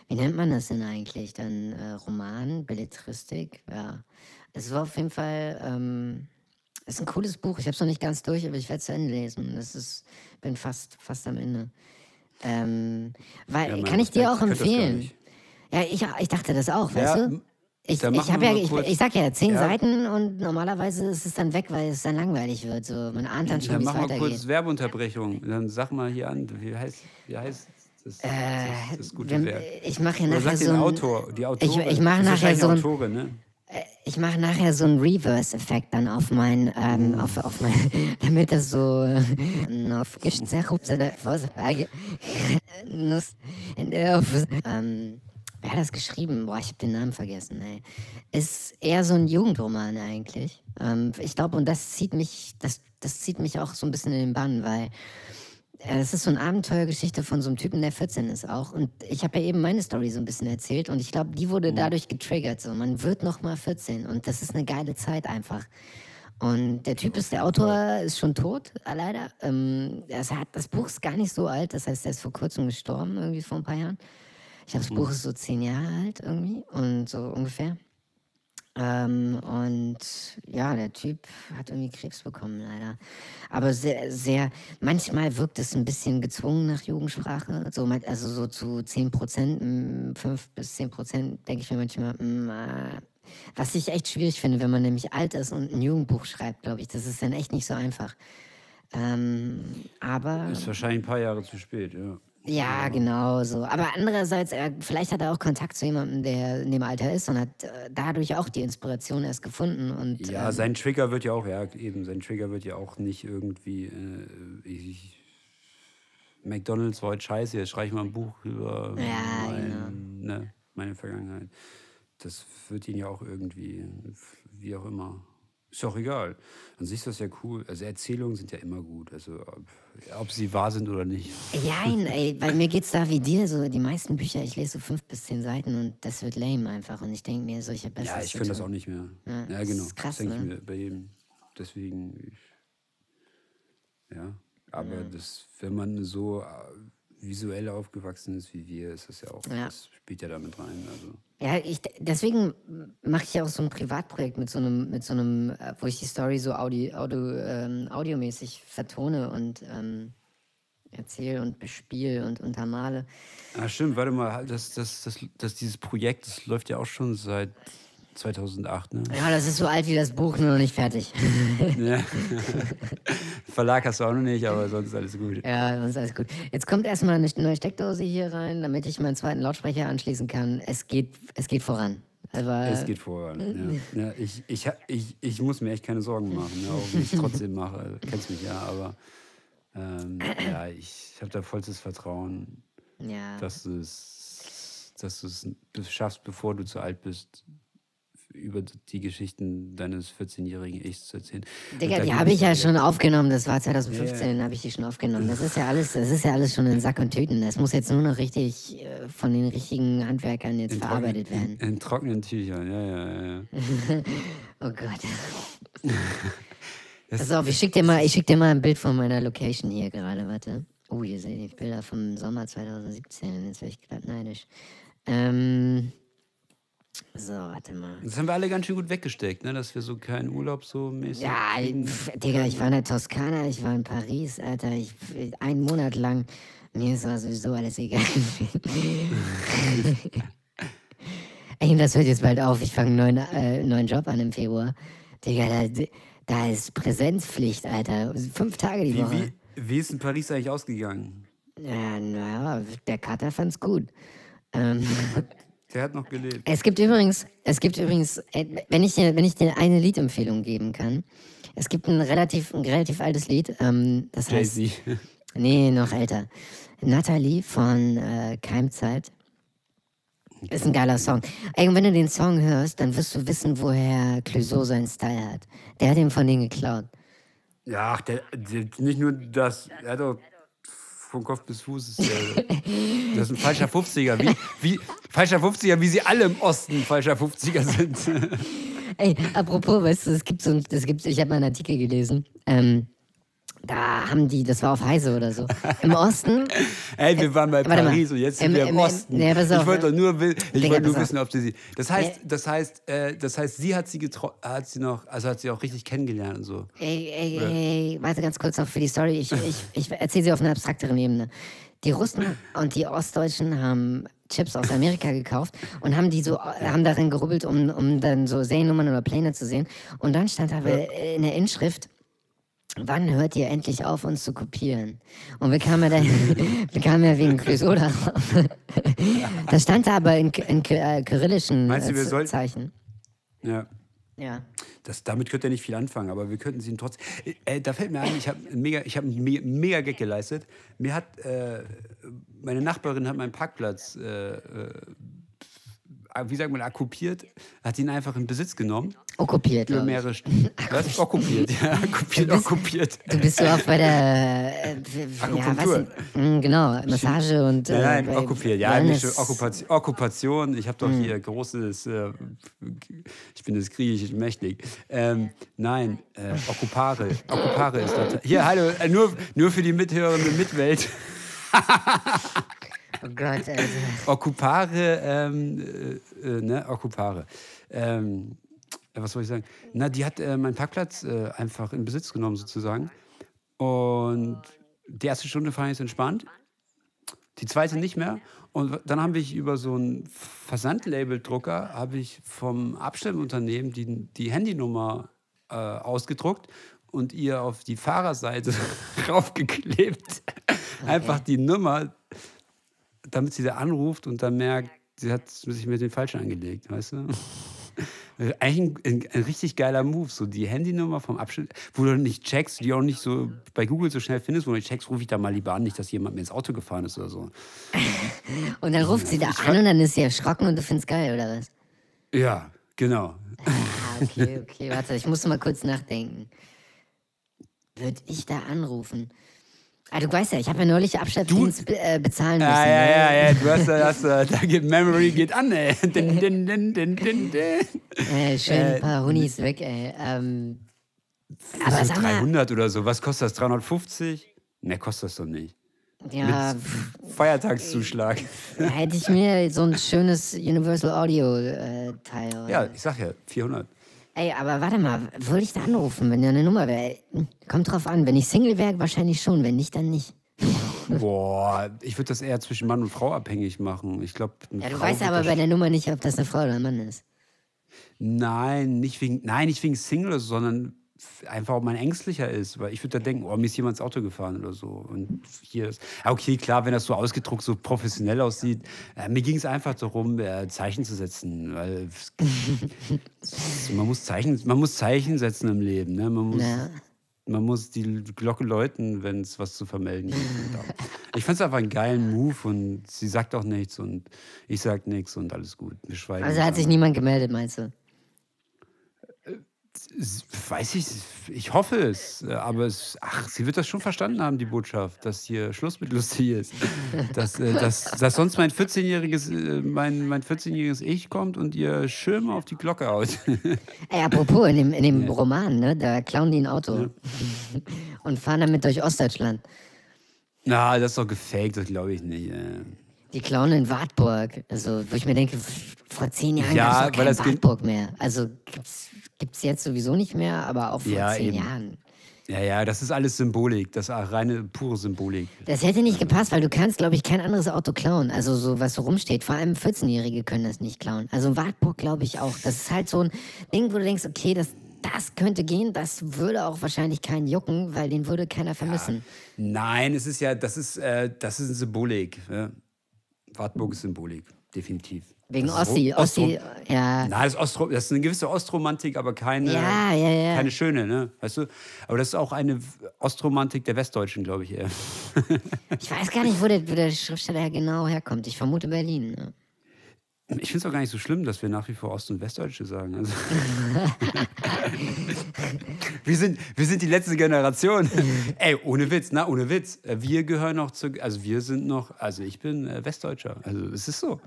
[SPEAKER 1] wie nennt man das denn eigentlich? Dann äh, Roman, Belletristik, ja. Es war auf jeden Fall. Ähm, es ist ein cooles Buch. Ich habe es noch nicht ganz durch, aber ich werde es zu Ende lesen. Das ist, bin fast, fast am Ende. Ähm, weil,
[SPEAKER 2] Ja,
[SPEAKER 1] kann ich dir auch empfehlen. Ja, ich, ich dachte das auch,
[SPEAKER 2] Ja,
[SPEAKER 1] weißt du? Ich,
[SPEAKER 2] dann
[SPEAKER 1] ich, hab ja,
[SPEAKER 2] mal
[SPEAKER 1] ich, ich sag ja, zehn
[SPEAKER 2] Ja.
[SPEAKER 1] Seiten und normalerweise ist es dann weg, weil es dann langweilig wird. So, man ahnt dann schon,
[SPEAKER 2] Dann
[SPEAKER 1] wie es
[SPEAKER 2] machen wir kurz
[SPEAKER 1] weitergeht.
[SPEAKER 2] Werbeunterbrechung. Dann sag mal hier an, wie heißt, wie heißt das, das, das gute
[SPEAKER 1] Wenn,
[SPEAKER 2] Werk?
[SPEAKER 1] ich mache ja nachher so ein,
[SPEAKER 2] Autor, die Autorin.
[SPEAKER 1] ich mache
[SPEAKER 2] Ist
[SPEAKER 1] nachher so ein-
[SPEAKER 2] Autorin, ne?
[SPEAKER 1] Ich mache nachher so einen Reverse-Effekt dann auf mein, ähm, auf, auf mein, <laughs> damit das so äh, <laughs> auf ähm, Wer hat das geschrieben? Boah, ich habe den Namen vergessen, ey. Ist eher so ein Jugendroman eigentlich. Ähm, ich glaube, und das zieht mich, das, das zieht mich auch so ein bisschen in den Bann, weil äh, Es ist so eine Abenteuergeschichte von so einem Typen, der 14 ist auch. Und ich habe ja eben meine Story so ein bisschen erzählt und ich glaube, die wurde dadurch getriggert. So, man wird noch mal 14 und das ist eine geile Zeit einfach. Und der Typ ist, der Autor ist schon tot, äh, leider. Ähm, das, hat, das Buch ist gar nicht so alt, das heißt, er ist vor kurzem gestorben, irgendwie vor ein paar Jahren. Ich glaube, das Buch ist so zehn Jahre alt irgendwie und so ungefähr. Ähm, und ja, der Typ hat irgendwie Krebs bekommen, leider. Aber sehr, sehr, manchmal wirkt es ein bisschen gezwungen nach Jugendsprache. So, also so zu 10 Prozent, 5 bis 10 Prozent, denke ich mir manchmal, mm, äh, was ich echt schwierig finde, wenn man nämlich alt ist und ein Jugendbuch schreibt, glaube ich. Das ist dann echt nicht so einfach. Ähm, aber.
[SPEAKER 2] Ist wahrscheinlich ein paar Jahre zu spät, ja.
[SPEAKER 1] Ja, genau so. Aber andererseits, äh, vielleicht hat er auch Kontakt zu jemandem, der in dem Alter ist und hat äh, dadurch auch die Inspiration erst gefunden. Und,
[SPEAKER 2] Ja,
[SPEAKER 1] ähm,
[SPEAKER 2] sein Trigger wird ja auch, ja, eben, sein Trigger wird ja auch nicht irgendwie, äh, ich, McDonalds war heute scheiße, jetzt schreibe ich mal ein Buch über
[SPEAKER 1] Ja,
[SPEAKER 2] mein, ne, meine Vergangenheit. Das wird ihn ja auch irgendwie, wie auch immer. Ist ja auch egal. An sich ist das ja cool. Also Erzählungen sind ja immer gut. Also ob, ob sie wahr sind oder nicht.
[SPEAKER 1] Jein, ey, bei mir geht's da wie dir, so die meisten Bücher, ich lese so fünf bis zehn Seiten und das wird lame einfach. Und ich denke mir, solche besser.
[SPEAKER 2] Ja, ich finde das auch nicht mehr.
[SPEAKER 1] Ja,
[SPEAKER 2] Ja,
[SPEAKER 1] das
[SPEAKER 2] genau.
[SPEAKER 1] ist krass,
[SPEAKER 2] das denke
[SPEAKER 1] ne?
[SPEAKER 2] ich mir bei jedem. Deswegen, ich, ja. Aber das, wenn man so äh, visuell aufgewachsen ist wie wir, ist das ja auch,
[SPEAKER 1] Ja.
[SPEAKER 2] das spielt ja damit rein. Also.
[SPEAKER 1] Ja, ich, deswegen mache ich ja auch so ein Privatprojekt mit so einem, mit so einem, äh, wo ich die Story so Audi, Audio, ähm, audiomäßig vertone und ähm, erzähle und bespiele und untermale.
[SPEAKER 2] Ah, stimmt, warte mal, das, das, das, das, dieses Projekt, das läuft ja auch schon seit 2008, ne?
[SPEAKER 1] Ja, das ist so alt wie das Buch, nur noch nicht fertig. <laughs>
[SPEAKER 2] Ja. <laughs> Verlag hast du auch noch nicht, aber sonst alles gut.
[SPEAKER 1] Ja, sonst alles gut. Jetzt kommt erstmal eine neue Steckdose hier rein, damit ich meinen zweiten Lautsprecher anschließen kann. Es geht, es geht voran. Aber
[SPEAKER 2] Es geht voran. Ja. <laughs> Ja, ich, ich, ich, ich muss mir echt keine Sorgen machen, ne, auch wenn ich es trotzdem mache. Also, Du kennst mich ja, aber ähm, ja, ich habe da vollstes Vertrauen,
[SPEAKER 1] ja.
[SPEAKER 2] dass du es dass du es schaffst, bevor du zu alt bist, über die Geschichten deines 14-jährigen Ichs zu erzählen.
[SPEAKER 1] Digga, die habe ich ja schon aufgenommen. Das war 2015, habe ich die schon aufgenommen. Das ist ja alles, das ist ja alles schon in Sack und Tüten. Das muss jetzt nur noch richtig äh, von den richtigen Handwerkern jetzt
[SPEAKER 2] in
[SPEAKER 1] verarbeitet
[SPEAKER 2] trockenen-
[SPEAKER 1] werden.
[SPEAKER 2] In, in trockenen Tüchern, ja, ja, ja. <laughs>
[SPEAKER 1] Oh Gott. <laughs> Pass auf, ich schick dir mal, ich schick dir mal ein Bild von meiner Location hier gerade, warte. Oh, hier seht ihr die Bilder vom Sommer 2017. Jetzt werde ich gerade neidisch. Ähm, so, warte mal.
[SPEAKER 2] Das haben wir alle ganz schön gut weggesteckt, ne? dass wir so keinen Urlaub so mäßig.
[SPEAKER 1] Ja, pf, Digga, ich war in der Toskana, ich war in Paris, Alter. Ich, einen Monat lang. Mir ist aber sowieso alles egal. <laughs> Ey, das hört jetzt bald auf. Ich fange einen neuen, äh, neuen Job an im Februar. Digga, da, da ist Präsenzpflicht, Alter. Fünf Tage die
[SPEAKER 2] Wie,
[SPEAKER 1] Woche.
[SPEAKER 2] wie, wie ist in Paris eigentlich ausgegangen?
[SPEAKER 1] Ja, naja, der Kater fand's gut. Ähm, <laughs>
[SPEAKER 2] Der hat noch gelebt.
[SPEAKER 1] Es gibt übrigens, es gibt übrigens, äh, wenn ich dir, wenn ich dir eine Liedempfehlung geben kann, es gibt ein relativ, ein relativ altes Lied, ähm, das heißt, <laughs> nee, noch älter. Natalie von äh, Keimzeit. Ist ein geiler Song. Ey, und wenn du den Song hörst, dann wirst du wissen, woher Clouseau seinen Style hat. Der hat ihn von denen geklaut.
[SPEAKER 2] Ja, ach, der, der, nicht nur das, er hat auch von Kopf bis Fuß ist der, das ist ein falscher 50er. Wie, wie, falscher 50er, wie sie alle im Osten falscher 50er sind.
[SPEAKER 1] Ey, apropos, weißt du, es gibt so ein, es gibt, ich habe mal einen Artikel gelesen. Ähm, da haben die, das war auf Heise oder so. Im <laughs> Osten.
[SPEAKER 2] Ey, wir waren bei
[SPEAKER 1] Warte mal.
[SPEAKER 2] Paris und jetzt sind
[SPEAKER 1] Im-
[SPEAKER 2] wir im
[SPEAKER 1] im-
[SPEAKER 2] Osten.
[SPEAKER 1] nee, pass auf,
[SPEAKER 2] ich wollte nur, ich
[SPEAKER 1] Digga,
[SPEAKER 2] wollte nur
[SPEAKER 1] auf.
[SPEAKER 2] wissen, ob sie sie. Das heißt, das heißt, äh, das heißt, sie hat sie hat sie noch, also hat sie auch richtig kennengelernt und so.
[SPEAKER 1] Ey, ey, ey, warte ganz kurz noch für die Story. Ich, ich, ich erzähle sie auf einer abstrakteren Ebene. Die Russen und die Ostdeutschen haben Chips aus Amerika gekauft und haben die so, haben darin gerubbelt, um, um dann so Seriennummern oder Pläne zu sehen. Und dann stand aber in der Inschrift, wann hört ihr endlich auf, uns zu kopieren? Und wir kamen ja, da, <laughs> wir kamen ja wegen Clouseau <laughs> darauf. Das stand da aber in, in äh, kyrillischen
[SPEAKER 2] Meinst du, wir
[SPEAKER 1] äh,
[SPEAKER 2] sollten-
[SPEAKER 1] Zeichen.
[SPEAKER 2] Ja.
[SPEAKER 1] Ja.
[SPEAKER 2] Das, damit könnt ihr nicht viel anfangen, aber wir könnten sie trotzdem. Äh, da fällt mir ein, ich habe mega, ich habe einen mega, Gag geleistet. Mir hat äh, meine Nachbarin hat meinen Parkplatz, äh, äh, wie sagt man, okkupiert, hat ihn einfach in Besitz genommen.
[SPEAKER 1] Okkupiert,
[SPEAKER 2] Für mehrere. <laughs> Was? Okkupiert, ja, okkupiert, okkupiert.
[SPEAKER 1] Du bist so auch bei der <laughs> äh, ja, was, mm, genau, Massage und äh,
[SPEAKER 2] Nein, nein,
[SPEAKER 1] bei
[SPEAKER 2] okkupiert. Ja, Okkupation. Okkupation. Ich habe doch hier großes, äh, ich bin das griechisch mächtig. Ähm, nein, äh, Okkupare. Okkupare ist das. Hier, hallo, äh, nur, nur für die mithörende Mitwelt. <laughs>
[SPEAKER 1] Oh Gott, also,
[SPEAKER 2] Okkupare, ähm, äh, äh, ne, Okkupare. Ähm, äh, was soll ich sagen? Na, die hat äh, meinen Parkplatz äh, einfach in Besitz genommen, sozusagen. Und die erste Stunde fand ich es entspannt. Die zweite nicht mehr. Und dann habe ich über so einen Versandlabeldrucker habe ich vom Abstellunternehmen die, die Handynummer äh, ausgedruckt und ihr auf die Fahrerseite <laughs> raufgeklebt. Einfach die Nummer, damit sie da anruft und dann merkt, sie hat sich mit den Falschen angelegt, weißt du? <laughs> Eigentlich ein, ein, richtig geiler Move, so die Handynummer vom Abschnitt, wo du nicht checkst, die auch nicht so bei Google so schnell findest, wo du nicht checkst, rufe ich da mal lieber an, nicht, dass jemand mir ins Auto gefahren ist oder so. <laughs>
[SPEAKER 1] und dann ruft sie da an und dann ist sie erschrocken und du findest geil, oder was?
[SPEAKER 2] Ja, genau.
[SPEAKER 1] Ah, okay, okay, warte, ich muss mal kurz nachdenken. Würde ich da anrufen? Ah, du weißt ja, ich habe ja neulich Abschleppdienst be äh, bezahlen müssen.
[SPEAKER 2] Ja, ja,
[SPEAKER 1] ne?
[SPEAKER 2] ja, ja, du hast, da, hast, da geht Memory geht an, ey. <laughs> Din, din, din, din, din, din.
[SPEAKER 1] Äh, schön ein paar Hunis weg, ey. Ähm, aber
[SPEAKER 2] So
[SPEAKER 1] sag mal,
[SPEAKER 2] 300 oder so, was kostet das? 350? Ne, kostet das doch nicht.
[SPEAKER 1] ja,
[SPEAKER 2] Feiertagszuschlag.
[SPEAKER 1] da hätte ich mir so ein schönes Universal Audio äh, Teil.
[SPEAKER 2] Ja, ich sag ja, 400.
[SPEAKER 1] Ey, aber warte mal, würde ich da anrufen, wenn da eine Nummer wäre? Kommt drauf an, wenn ich Single wäre, wahrscheinlich schon, wenn nicht, dann nicht. <laughs>
[SPEAKER 2] Boah, ich würde das eher zwischen Mann und Frau abhängig machen. Ich glaube,
[SPEAKER 1] Ja, du weißt ja aber bei der Nummer nicht, ob das eine Frau oder ein Mann ist.
[SPEAKER 2] Nein, nicht wegen, nein, nicht wegen Single, sondern einfach, ob man ängstlicher ist. Weil ich würde da denken, oh, mir ist jemand ins Auto gefahren oder so. Und hier ist. Okay, klar, wenn das so ausgedruckt, so professionell aussieht. Äh, mir ging es einfach darum, äh, Zeichen zu setzen. Weil <laughs> man, muss Zeichen, man muss Zeichen setzen im Leben. Ne? Man muss.
[SPEAKER 1] Ja.
[SPEAKER 2] Man muss die Glocke läuten, wenn es was zu vermelden gibt. Ich fand es einfach einen geilen Move und sie sagt auch nichts und ich sag nichts und alles gut. Wir schweigen.
[SPEAKER 1] Also hat sich
[SPEAKER 2] an.
[SPEAKER 1] niemand gemeldet, meinst du?
[SPEAKER 2] Weiß ich, ich hoffe es, aber es, ach, sie wird das schon verstanden haben, die Botschaft, dass hier Schluss mit lustig ist. Dass, äh, dass, dass sonst mein 14-jähriges äh, mein, mein 14-jähriges Ich kommt und ihr Schirm auf die Glocke haut. <laughs>
[SPEAKER 1] Ey, apropos, in dem, in dem Roman, ne, da klauen die ein Auto <laughs> und fahren damit durch Ostdeutschland.
[SPEAKER 2] Na, das ist doch gefaked, das glaube ich nicht. äh.
[SPEAKER 1] Die klauen in Wartburg. Also, wo ich mir denke, vor zehn Jahren
[SPEAKER 2] Ja,
[SPEAKER 1] gab es
[SPEAKER 2] weil
[SPEAKER 1] kein
[SPEAKER 2] das Ge-
[SPEAKER 1] Wartburg mehr. Also gibt's, gibt's jetzt sowieso nicht mehr, aber auch vor
[SPEAKER 2] Ja,
[SPEAKER 1] zehn
[SPEAKER 2] eben.
[SPEAKER 1] Jahren.
[SPEAKER 2] Ja, ja, das ist alles Symbolik, das ist reine, pure Symbolik.
[SPEAKER 1] Das hätte nicht gepasst, weil du kannst, glaube ich, kein anderes Auto klauen. Also so, was so rumsteht. Vor allem 14-Jährige können das nicht klauen. Also Wartburg glaube ich auch. Das ist halt so ein Ding, wo du denkst, okay, das, das könnte gehen, das würde auch wahrscheinlich keinen jucken, weil den würde keiner vermissen.
[SPEAKER 2] Nein, es ist ja, das ist, äh, das ist eine Symbolik. Ja. Wartburg ist Symbolik, definitiv.
[SPEAKER 1] Wegen
[SPEAKER 2] Das
[SPEAKER 1] Ossi, Ossi, ja.
[SPEAKER 2] Nein, das ist, Ostro das ist eine gewisse Ostromantik, aber keine,
[SPEAKER 1] Ja, ja, ja.
[SPEAKER 2] keine schöne, ne? Weißt du? Aber das ist auch eine Ostromantik der Westdeutschen, glaube ich eher.
[SPEAKER 1] Ich weiß gar nicht, wo der, wo der Schriftsteller genau herkommt. Ich vermute Berlin. Ne?
[SPEAKER 2] Ich finde es auch gar nicht so schlimm, dass wir nach wie vor Ost- und Westdeutsche sagen. Also <laughs> wir, sind, wir sind die letzte Generation. <laughs> Ey, ohne Witz, na, ohne Witz. Wir gehören noch zu, also wir sind noch, also ich bin äh, Westdeutscher. Also es ist so.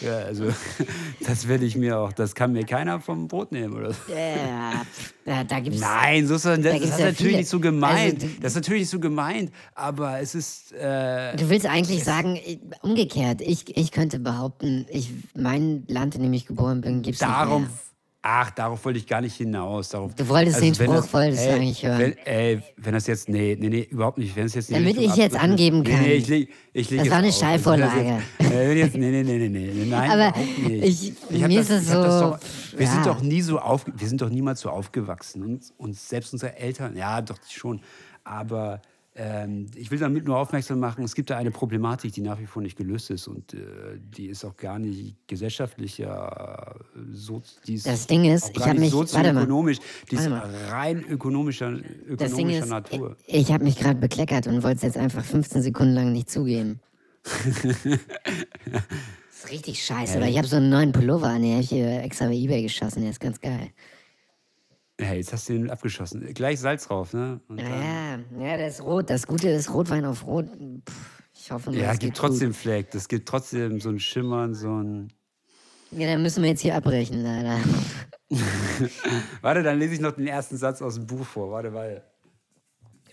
[SPEAKER 2] Ja, also <laughs> das werde ich mir auch, das kann mir keiner vom Brot nehmen oder so.
[SPEAKER 1] Ja, da, da gibt's.
[SPEAKER 2] Nein, so ist das, das,
[SPEAKER 1] gibt's
[SPEAKER 2] ist
[SPEAKER 1] ja
[SPEAKER 2] natürlich
[SPEAKER 1] viele.
[SPEAKER 2] nicht so gemeint.
[SPEAKER 1] Also,
[SPEAKER 2] das ist natürlich nicht so gemeint, aber es ist, äh,
[SPEAKER 1] Du willst eigentlich sagen, umgekehrt, ich, ich könnte behaupten, ich, mein Land, in dem ich geboren bin, gibt es
[SPEAKER 2] darum,
[SPEAKER 1] nicht mehr.
[SPEAKER 2] Ach, darauf wollte ich gar nicht hinaus. Darauf,
[SPEAKER 1] Du wolltest den
[SPEAKER 2] wenn
[SPEAKER 1] Spruch, wolltest du eigentlich hören.
[SPEAKER 2] Wenn, ey, wenn das jetzt, nee, nee, nee, überhaupt nicht. Wenn es jetzt
[SPEAKER 1] Damit ich jetzt angeben
[SPEAKER 2] Nee,
[SPEAKER 1] kann.
[SPEAKER 2] nee, ich leg, ich leg
[SPEAKER 1] Das
[SPEAKER 2] jetzt
[SPEAKER 1] war eine
[SPEAKER 2] auf. Also, wenn das Jetzt, <laughs> äh, wenn jetzt, nee, nee, nee, nee, nee, nein,
[SPEAKER 1] Aber ich-
[SPEAKER 2] hab
[SPEAKER 1] mir ist es
[SPEAKER 2] ich das
[SPEAKER 1] so,
[SPEAKER 2] Doch, wir
[SPEAKER 1] ja.
[SPEAKER 2] sind doch nie so auf, wir sind doch niemals so aufgewachsen. Und, und selbst unsere Eltern, ja, doch schon. Aber ähm, ich will damit nur aufmerksam machen, es gibt da eine Problematik, die nach wie vor nicht gelöst ist und äh, die ist auch gar nicht gesellschaftlicher, so, die ist
[SPEAKER 1] Das Ding ist, ich
[SPEAKER 2] gar
[SPEAKER 1] hab
[SPEAKER 2] nicht
[SPEAKER 1] mich- warte mal.
[SPEAKER 2] sozioökonomisch, die ist rein ökonomischer,
[SPEAKER 1] Das Ding
[SPEAKER 2] ökonomischer
[SPEAKER 1] ist,
[SPEAKER 2] Natur.
[SPEAKER 1] ich, ich habe mich gerade bekleckert und wollte es jetzt einfach 15 Sekunden lang nicht zugeben. das <laughs> ist richtig scheiße, aber ich habe so einen neuen Pullover an, den habe ich hier extra bei Ebay geschossen, der ist ganz geil.
[SPEAKER 2] Hey, jetzt hast du ihn abgeschossen. Gleich Salz drauf, ne? Und
[SPEAKER 1] Ja,
[SPEAKER 2] dann-
[SPEAKER 1] ja, ist rot. Das Gute ist Rotwein auf Rot. Pff, ich hoffe
[SPEAKER 2] Ja,
[SPEAKER 1] es
[SPEAKER 2] gibt trotzdem Fleck. Es gibt trotzdem so ein Schimmern, so ein.
[SPEAKER 1] Gut. Ja, dann müssen wir jetzt hier abbrechen, leider. <laughs>
[SPEAKER 2] Warte, dann lese ich noch den ersten Satz aus dem Buch vor. Warte, warte.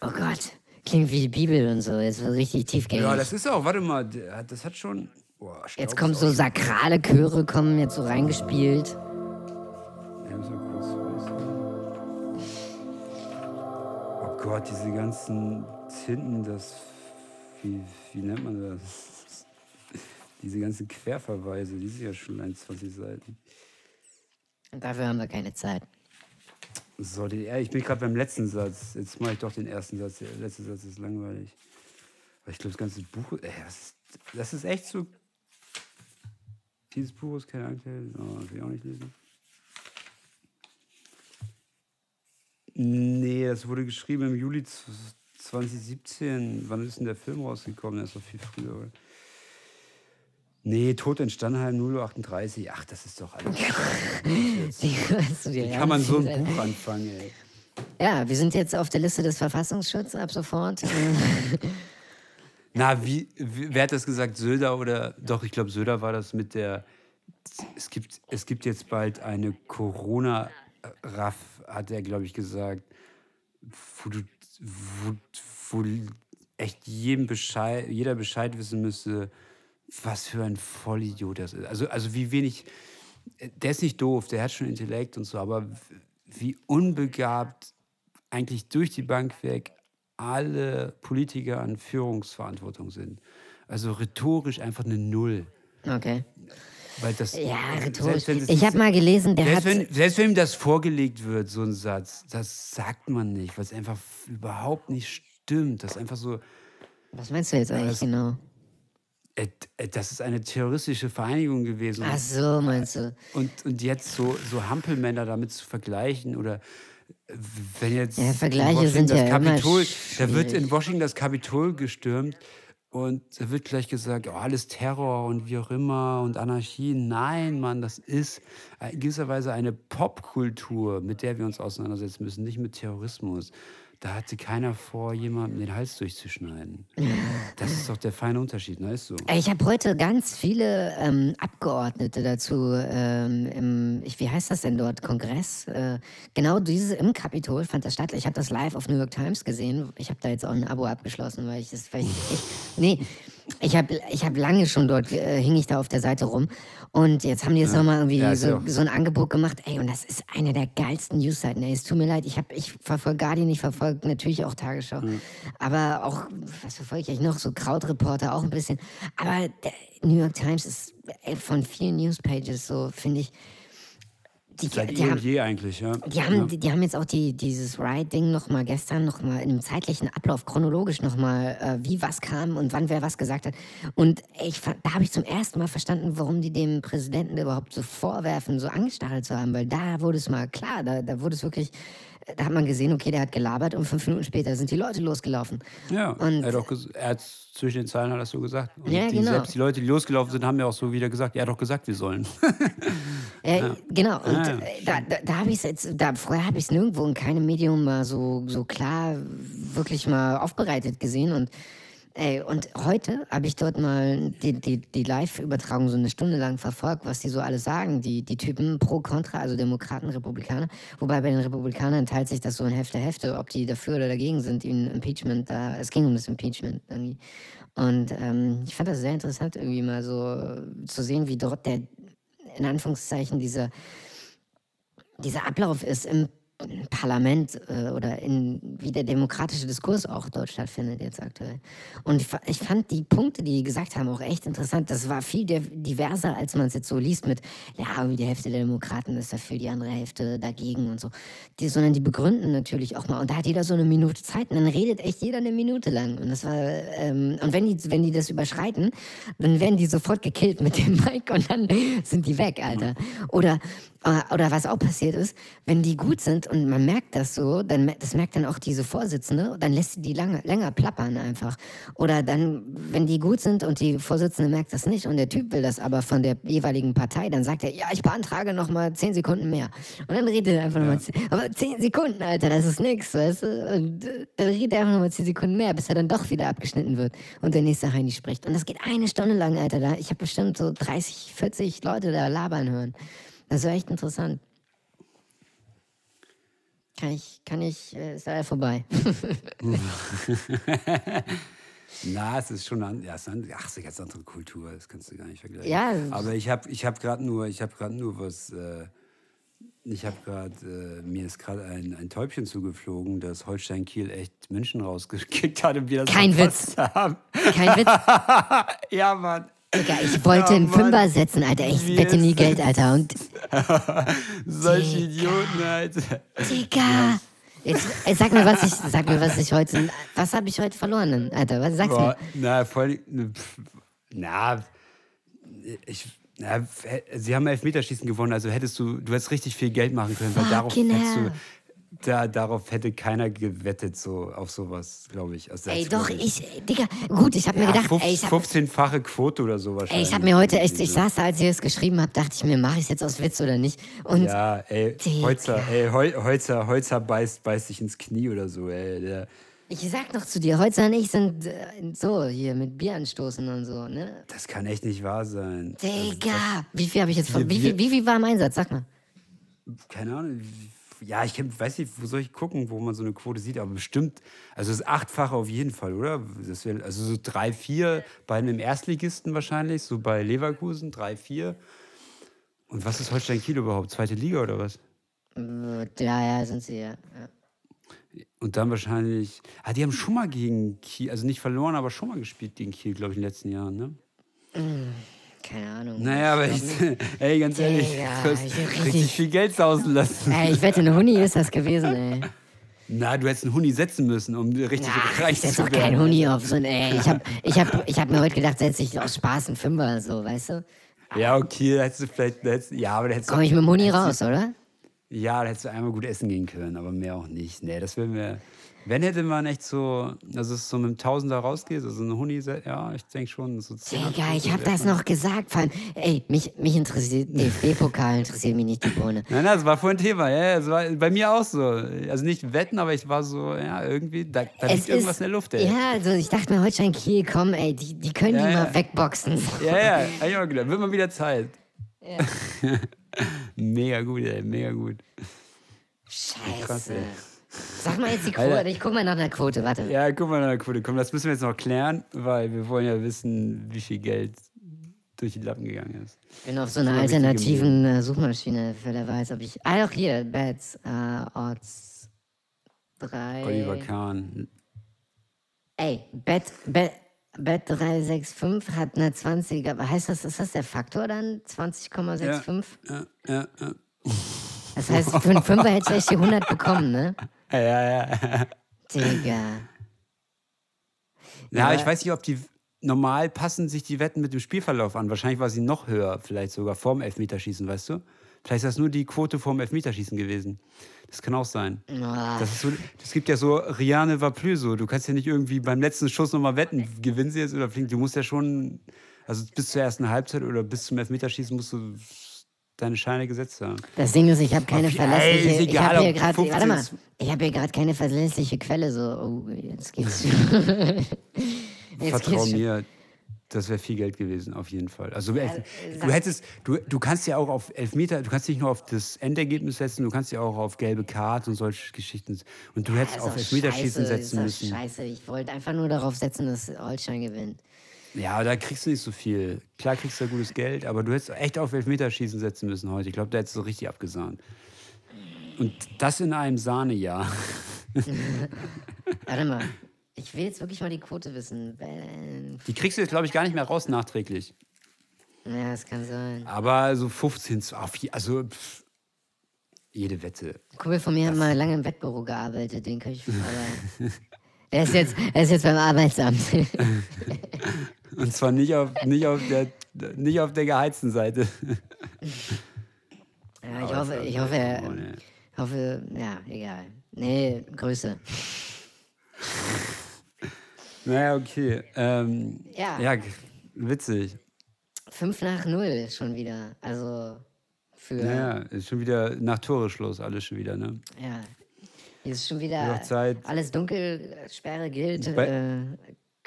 [SPEAKER 1] Oh Gott, klingt wie die Bibel und so. Jetzt wird richtig tiefgängig.
[SPEAKER 2] Ja, das ist auch, warte mal, das hat schon. Boah,
[SPEAKER 1] jetzt kommen so sakrale Chöre, kommen jetzt so reingespielt.
[SPEAKER 2] Gott, diese ganzen Tinten, das. Wie, wie nennt man das? Diese ganzen Querverweise, die sind ja schon 21 Seiten.
[SPEAKER 1] Dafür haben wir keine Zeit.
[SPEAKER 2] So, die, ich bin gerade beim letzten Satz. Jetzt mache ich doch den ersten Satz. Der letzte Satz ist langweilig. Weil ich glaube, das ganze Buch. Ey, das, ist, das ist echt so. Dieses Buch ist kein Anteil. Oh, will ich auch nicht lesen. Nee, das wurde geschrieben im Juli z- 2017. Wann ist denn der Film rausgekommen? Der ist doch viel früher. Oder? Nee, Tod in Stannheim 038. Ach, das ist doch alles. <laughs>
[SPEAKER 1] Wie
[SPEAKER 2] kann man so ein Buch anfangen, ey?
[SPEAKER 1] Ja, wir sind jetzt auf der Liste des Verfassungsschutzes ab sofort. <laughs> Äh,
[SPEAKER 2] Na, wie, wie, wer hat das gesagt? Söder oder? Doch, ich glaube, Söder war das mit der. Es gibt, es gibt jetzt bald eine Corona-Raff, hat er, glaube ich, gesagt, wo, du, wo, wo echt jedem Bescheid, jeder Bescheid wissen müsste, was für ein Vollidiot das ist. Also, also wie wenig. Der ist nicht doof, der hat schon Intellekt und so, aber wie unbegabt eigentlich durch die Bank weg alle Politiker an Führungsverantwortung sind. Also rhetorisch einfach eine Null.
[SPEAKER 1] okay.
[SPEAKER 2] Weil das,
[SPEAKER 1] Ja, rhetorisch. Ich habe mal gelesen, der hat.
[SPEAKER 2] selbst wenn, selbst wenn ihm das vorgelegt wird, so ein Satz, das sagt man nicht, weil es einfach überhaupt nicht stimmt. Das ist einfach so,
[SPEAKER 1] Was meinst du jetzt eigentlich
[SPEAKER 2] Das-
[SPEAKER 1] genau?
[SPEAKER 2] äh, äh, das ist eine terroristische Vereinigung gewesen.
[SPEAKER 1] Ach so, meinst du?
[SPEAKER 2] Und, und jetzt so, so Hampelmänner damit zu vergleichen oder wenn jetzt
[SPEAKER 1] Ja,
[SPEAKER 2] in
[SPEAKER 1] Vergleiche
[SPEAKER 2] Washington
[SPEAKER 1] sind ja
[SPEAKER 2] Kapitol, da wird in Washington das Kapitol gestürmt und da wird gleich gesagt, oh, alles Terror und wie auch immer und Anarchie. Nein, Mann, das ist in gewisser Weise eine Popkultur, mit der wir uns auseinandersetzen müssen, nicht mit Terrorismus. Da hatte keiner vor, jemandem den Hals durchzuschneiden. Das ist doch der feine Unterschied, weißt du?
[SPEAKER 1] Ey, Ich habe heute ganz viele ähm, Abgeordnete dazu ähm, im, ich, wie heißt das denn dort, Kongress? Äh, genau dieses im Kapitol fand das statt. Ich habe das live auf New York Times gesehen. Ich habe da jetzt auch ein Abo abgeschlossen, weil ich das, weil ich, ich nee, ich habe ich hab lange schon dort, äh, hing ich da auf der Seite rum. Und jetzt haben die jetzt nochmal irgendwie
[SPEAKER 2] Ja, ja
[SPEAKER 1] so, so ein Angebot gemacht. Ey, und das ist eine der geilsten Newsseiten. Ey, es tut mir leid, ich, hab- ich verfolge Guardian, ich verfolge natürlich auch Tagesschau. Aber auch, was verfolge ich eigentlich noch? So Krautreporter auch ein bisschen. Aber der New York Times ist ey, von vielen Newspages so, finde ich, die,
[SPEAKER 2] Seit
[SPEAKER 1] die
[SPEAKER 2] eh
[SPEAKER 1] haben,
[SPEAKER 2] und je eigentlich, ja.
[SPEAKER 1] Die haben,
[SPEAKER 2] ja.
[SPEAKER 1] die, die haben jetzt auch die, dieses Ride-Ding nochmal gestern nochmal in einem zeitlichen Ablauf chronologisch nochmal, äh, wie was kam und wann wer was gesagt hat. Und ich, da habe ich zum ersten Mal verstanden, warum die dem Präsidenten überhaupt so vorwerfen, so angestachelt zu haben, weil da wurde es mal klar, da, da wurde es wirklich, da hat man gesehen, okay, der hat gelabert und fünf Minuten später sind die Leute losgelaufen.
[SPEAKER 2] Ja,
[SPEAKER 1] Und-
[SPEAKER 2] er hat, auch er hat zwischen den Zeilen hat er so gesagt. Und
[SPEAKER 1] Ja,
[SPEAKER 2] die,
[SPEAKER 1] genau.
[SPEAKER 2] Selbst die Leute, die losgelaufen sind, haben ja auch so wieder gesagt, er hat doch gesagt, wir sollen. <laughs>
[SPEAKER 1] Äh, Genau, und
[SPEAKER 2] Ah, ja,
[SPEAKER 1] äh, da, da, da habe ich es jetzt, da, vorher habe ich es nirgendwo in keinem Medium mal so, so klar wirklich mal aufbereitet gesehen und Ey, und heute habe ich dort mal die, die, die Live-Übertragung so eine Stunde lang verfolgt, was die so alle sagen, die, die Typen pro, contra, also Demokraten, Republikaner. Wobei bei den Republikanern teilt sich das so in Hälfte, Hälfte, ob die dafür oder dagegen sind, ihnen Impeachment, da, es ging um das Impeachment irgendwie. Und ähm, ich fand das sehr interessant, irgendwie mal so äh, zu sehen, wie dort der, in Anführungszeichen, dieser, dieser Ablauf ist im Parlament äh, oder in, wie der demokratische Diskurs auch dort stattfindet jetzt aktuell. Und ich, ich fand die Punkte, die die gesagt haben, auch echt interessant. Das war viel div- diverser, als man es jetzt so liest mit, ja, irgendwie die Hälfte der Demokraten ist dafür, die andere Hälfte dagegen und so. Die, sondern die begründen natürlich auch mal. Und da hat jeder so eine Minute Zeit und dann redet echt jeder eine Minute lang. Und das war, ähm, und wenn die, wenn die das überschreiten, dann werden die sofort gekillt mit dem <laughs> Mic und dann sind die weg, Alter. Oder Oder was auch passiert ist, wenn die gut sind und man merkt das so, dann das merkt dann auch diese Vorsitzende, dann lässt sie die lange, länger plappern einfach. Oder dann, wenn die gut sind und die Vorsitzende merkt das nicht und der Typ will das aber von der jeweiligen Partei, dann sagt er, ja, ich beantrage noch mal zehn Sekunden mehr. Und dann redet er einfach noch mal zehn, aber zehn Sekunden, Alter, das ist nix, weißt du? Und äh, dann redet er einfach noch mal zehn Sekunden mehr, bis er dann doch wieder abgeschnitten wird und der nächste Heini spricht. Und das geht eine Stunde lang, Alter. Da. Ich habe bestimmt so 30, 40 Leute da labern hören. Das war echt interessant. Kann ich, kann ich, äh, ist leider vorbei. <laughs>
[SPEAKER 2] Na, es ist schon an, ja, es ist an, ach, es ist eine ganz andere Kultur, das kannst du gar nicht vergleichen.
[SPEAKER 1] Ja.
[SPEAKER 2] Aber ich habe ich hab gerade nur, ich habe gerade nur was, äh, ich habe gerade, äh, mir ist gerade ein, ein Täubchen zugeflogen, das Holstein Kiel echt München rausgekickt hat und wir das
[SPEAKER 1] Kein
[SPEAKER 2] verpasst haben.
[SPEAKER 1] Kein Witz. <laughs>
[SPEAKER 2] ja, Mann.
[SPEAKER 1] Digga, ich wollte
[SPEAKER 2] Ja,
[SPEAKER 1] einen
[SPEAKER 2] Mann.
[SPEAKER 1] Fünfer setzen, Alter. Ich
[SPEAKER 2] Wie
[SPEAKER 1] wette nie Geld, Alter. Und, <laughs>
[SPEAKER 2] Solche
[SPEAKER 1] Digga.
[SPEAKER 2] Idioten, Alter.
[SPEAKER 1] Digga. Jetzt, ey, sag mir, was ich, sag mir, was ich heute, was habe ich heute verloren, Alter? Was sagst
[SPEAKER 2] Boah,
[SPEAKER 1] du?
[SPEAKER 2] na, voll, ne, na, ich, na, sie haben Elfmeterschießen gewonnen, also hättest du, du hättest richtig viel Geld machen können, weil darauf
[SPEAKER 1] Fucking
[SPEAKER 2] hättest du, da, darauf hätte keiner gewettet, so auf sowas, glaube ich. Also,
[SPEAKER 1] Ey, doch, ich, Digga, gut, ich habe mir
[SPEAKER 2] Ja,
[SPEAKER 1] gedacht,
[SPEAKER 2] fünf-
[SPEAKER 1] ey, ich habe
[SPEAKER 2] 15-fache Quote oder so
[SPEAKER 1] ey, ich hab mir heute echt, ich saß da, als ihr es geschrieben habt, dachte ich mir, mache ich es jetzt aus Witz oder nicht? Und
[SPEAKER 2] Ja, ey,
[SPEAKER 1] Digga.
[SPEAKER 2] Holzer, ey, Hol- Holzer, Holzer beißt, beißt sich ins Knie oder so, ey. Der,
[SPEAKER 1] ich sag noch zu dir, Holzer und ich sind äh, so hier mit Bier anstoßen und so, ne?
[SPEAKER 2] das kann echt nicht wahr sein.
[SPEAKER 1] Digga, wie viel habe ich jetzt, von, wie, viel, wie viel war mein Einsatz? Sag mal.
[SPEAKER 2] keine Ahnung. Ja, ich kenn, weiß nicht, wo soll ich gucken, wo man so eine Quote sieht, aber bestimmt, also das achtfache auf jeden Fall, oder? Das wär, also so drei, vier bei einem Erstligisten wahrscheinlich, so bei Leverkusen, drei, vier. Und was ist Holstein Kiel überhaupt? Zweite Liga oder was?
[SPEAKER 1] Äh, Ja, ja, sind sie, ja. ja.
[SPEAKER 2] Und dann wahrscheinlich, ah, die haben schon mal gegen Kiel, also nicht verloren, aber schon mal gespielt gegen Kiel, glaube ich, in den letzten Jahren, ne?
[SPEAKER 1] Keine Ahnung.
[SPEAKER 2] Naja, aber ich, <laughs> ey, ganz ehrlich,
[SPEAKER 1] Digga,
[SPEAKER 2] du hast
[SPEAKER 1] ich-
[SPEAKER 2] richtig
[SPEAKER 1] richtig-
[SPEAKER 2] viel Geld sausen lassen.
[SPEAKER 1] Ey, ich wette, eine Huni ist das gewesen, ey. <laughs>
[SPEAKER 2] Na, du hättest einen Huni setzen müssen, um richtig
[SPEAKER 1] Ja,
[SPEAKER 2] reich
[SPEAKER 1] ich setz
[SPEAKER 2] zu
[SPEAKER 1] doch
[SPEAKER 2] werden.
[SPEAKER 1] kein Huni auf so ein, ey. Ich hab, ich hab, ich hab mir heute gedacht, setze ich aus Spaß einen Fünfer, so, weißt du?
[SPEAKER 2] Ja, okay, da hättest du vielleicht, hättest, ja, aber da hättest du-
[SPEAKER 1] Komm ich mit dem Huni raus, oder?
[SPEAKER 2] Du, ja, da hättest du einmal gut essen gehen können, aber mehr auch nicht. Nee, das wäre mir, wenn hätte man echt so, also es so mit dem Tausender rausgeht, also ein Huni, ja, ich denke schon, so 10
[SPEAKER 1] Digga, ich hab das noch gesagt, vor allem, ey, mich, mich interessiert, DFB-Pokal <laughs> interessiert mich nicht die Bohne.
[SPEAKER 2] Nein, nein, das war vorhin Thema, ja, das war bei mir auch so. Also nicht wetten, aber ich war so, ja, irgendwie, da, da liegt irgendwas in der Luft, ey.
[SPEAKER 1] Ja, also ich dachte mir, Holstein Kiel, komm, ey, die, die können
[SPEAKER 2] Ja,
[SPEAKER 1] die
[SPEAKER 2] ja.
[SPEAKER 1] mal wegboxen.
[SPEAKER 2] Ja, ja, hab ich auch gedacht. Wird mal wieder Zeit. <laughs> mega gut, ey, mega gut.
[SPEAKER 1] Scheiße.
[SPEAKER 2] Krass, ey.
[SPEAKER 1] Sag mal jetzt die Quote,
[SPEAKER 2] Alter.
[SPEAKER 1] ich guck mal nach einer Quote, warte.
[SPEAKER 2] Ja, guck mal nach der Quote. Komm, das müssen wir jetzt noch klären, weil wir wollen ja wissen, wie viel Geld durch die Lappen gegangen ist.
[SPEAKER 1] Ich bin auf so einer alternativen äh, Suchmaschine, für der weiß, ob ich. Ah, doch, hier, Bets, äh, Odds 3.
[SPEAKER 2] Oliver Kahn.
[SPEAKER 1] Ey, Bet, Bet, Bet 365 hat eine 20, aber heißt das, ist das der Faktor dann? 20,65?
[SPEAKER 2] Ja, ja, ja.
[SPEAKER 1] Das heißt, für einen Fünfer hättest du echt die 100 bekommen, ne?
[SPEAKER 2] Ja, ja, ja.
[SPEAKER 1] Digga.
[SPEAKER 2] Ja,
[SPEAKER 1] Aber-
[SPEAKER 2] ich weiß nicht, ob die normal passen sich die Wetten mit dem Spielverlauf an. Wahrscheinlich war sie noch höher, vielleicht sogar vorm Elfmeterschießen, weißt du? Vielleicht ist das nur die Quote vorm Elfmeterschießen gewesen. Das kann auch sein.
[SPEAKER 1] Ah,
[SPEAKER 2] Das, ist so, das gibt ja so Riane va plus so. Du kannst ja nicht irgendwie beim letzten Schuss nochmal wetten, gewinnen sie jetzt oder fliegen. Du musst ja schon, also bis zur ersten Halbzeit oder bis zum Elfmeterschießen musst du deine Scheine gesetzt haben.
[SPEAKER 1] Das Ding ist, ich habe keine verlässliche. ich habe hier gerade,
[SPEAKER 2] 15
[SPEAKER 1] warte mal, ich habe hier gerade keine verlässliche Quelle. So, oh, jetzt geht's. <laughs> jetzt
[SPEAKER 2] Vertrau
[SPEAKER 1] geht's
[SPEAKER 2] mir, das wäre viel Geld gewesen, auf jeden Fall. Also du hättest, du, du kannst ja auch auf Elfmeter, du kannst nicht nur auf das Endergebnis setzen, du kannst ja auch auf gelbe Karte und solche Geschichten. Und du hättest
[SPEAKER 1] Das ist
[SPEAKER 2] auf Elfmeterschießen
[SPEAKER 1] scheiße,
[SPEAKER 2] setzen müssen.
[SPEAKER 1] Scheiße, ich wollte einfach nur darauf setzen, dass Holstein gewinnt.
[SPEAKER 2] Ja, da kriegst du nicht so viel. Klar kriegst du ja gutes Geld, aber du hättest echt auf Elfmeterschießen setzen müssen heute. Ich glaube, da hättest du richtig abgesahnt. Und das in einem Sahnejahr.
[SPEAKER 1] Warte mal, ich will jetzt wirklich mal die Quote wissen. Wenn-
[SPEAKER 2] Die kriegst du jetzt, glaube ich, gar nicht mehr raus nachträglich.
[SPEAKER 1] Ja, das kann sein.
[SPEAKER 2] Aber so 15, zu- also pff, jede Wette.
[SPEAKER 1] Ein Kumpel von mir hat mal lange im Wettbüro gearbeitet, den kann ich aber. <laughs> Er ist jetzt, er ist jetzt beim Arbeitsamt. <laughs>
[SPEAKER 2] Und zwar nicht auf, nicht auf, der, nicht auf der geheizten Seite.
[SPEAKER 1] Ja, ich hoffe, ich hoffe, er,
[SPEAKER 2] Oh, nee.
[SPEAKER 1] hoffe, ja, egal. Nee, Grüße.
[SPEAKER 2] Naja, okay. Ähm,
[SPEAKER 1] Ja.
[SPEAKER 2] Ja, witzig.
[SPEAKER 1] 5 nach 0 schon wieder. Also für, ja,
[SPEAKER 2] Naja, ist schon wieder nach Tore-Schluss, alles schon wieder, ne?
[SPEAKER 1] Hier ist schon wieder
[SPEAKER 2] Zeit.
[SPEAKER 1] alles dunkel, Sperre gilt.
[SPEAKER 2] Bei-
[SPEAKER 1] äh,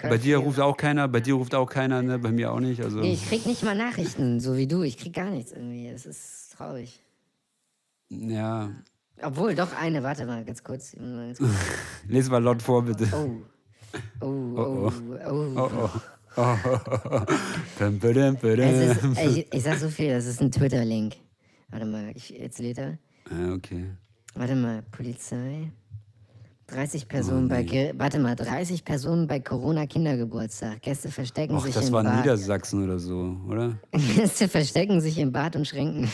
[SPEAKER 2] Bei dir ruft auch keiner, bei dir ruft auch keiner, ne? Bei mir auch nicht. Also.
[SPEAKER 1] Nee, ich krieg nicht mal Nachrichten, so wie du. Ich krieg gar nichts irgendwie. Es ist traurig.
[SPEAKER 2] Ja.
[SPEAKER 1] Obwohl, doch eine, warte mal, ganz kurz. Ganz kurz. <laughs>
[SPEAKER 2] Lies mal laut vor, bitte.
[SPEAKER 1] Oh. Oh, oh, oh.
[SPEAKER 2] Oh, oh. oh.
[SPEAKER 1] Es ist, ich, ich sag so viel, das ist ein Twitter-Link. Warte mal, ich, jetzt lädt er.
[SPEAKER 2] Ah, okay.
[SPEAKER 1] Warte mal, Polizei. 30 Personen bei Ge warte mal, 30 Personen bei Corona Kindergeburtstag. Gäste verstecken
[SPEAKER 2] Ach,
[SPEAKER 1] sich
[SPEAKER 2] das
[SPEAKER 1] im
[SPEAKER 2] war
[SPEAKER 1] Bad.
[SPEAKER 2] Niedersachsen oder so, oder? <laughs>
[SPEAKER 1] Gäste verstecken sich im Bad und Schränken.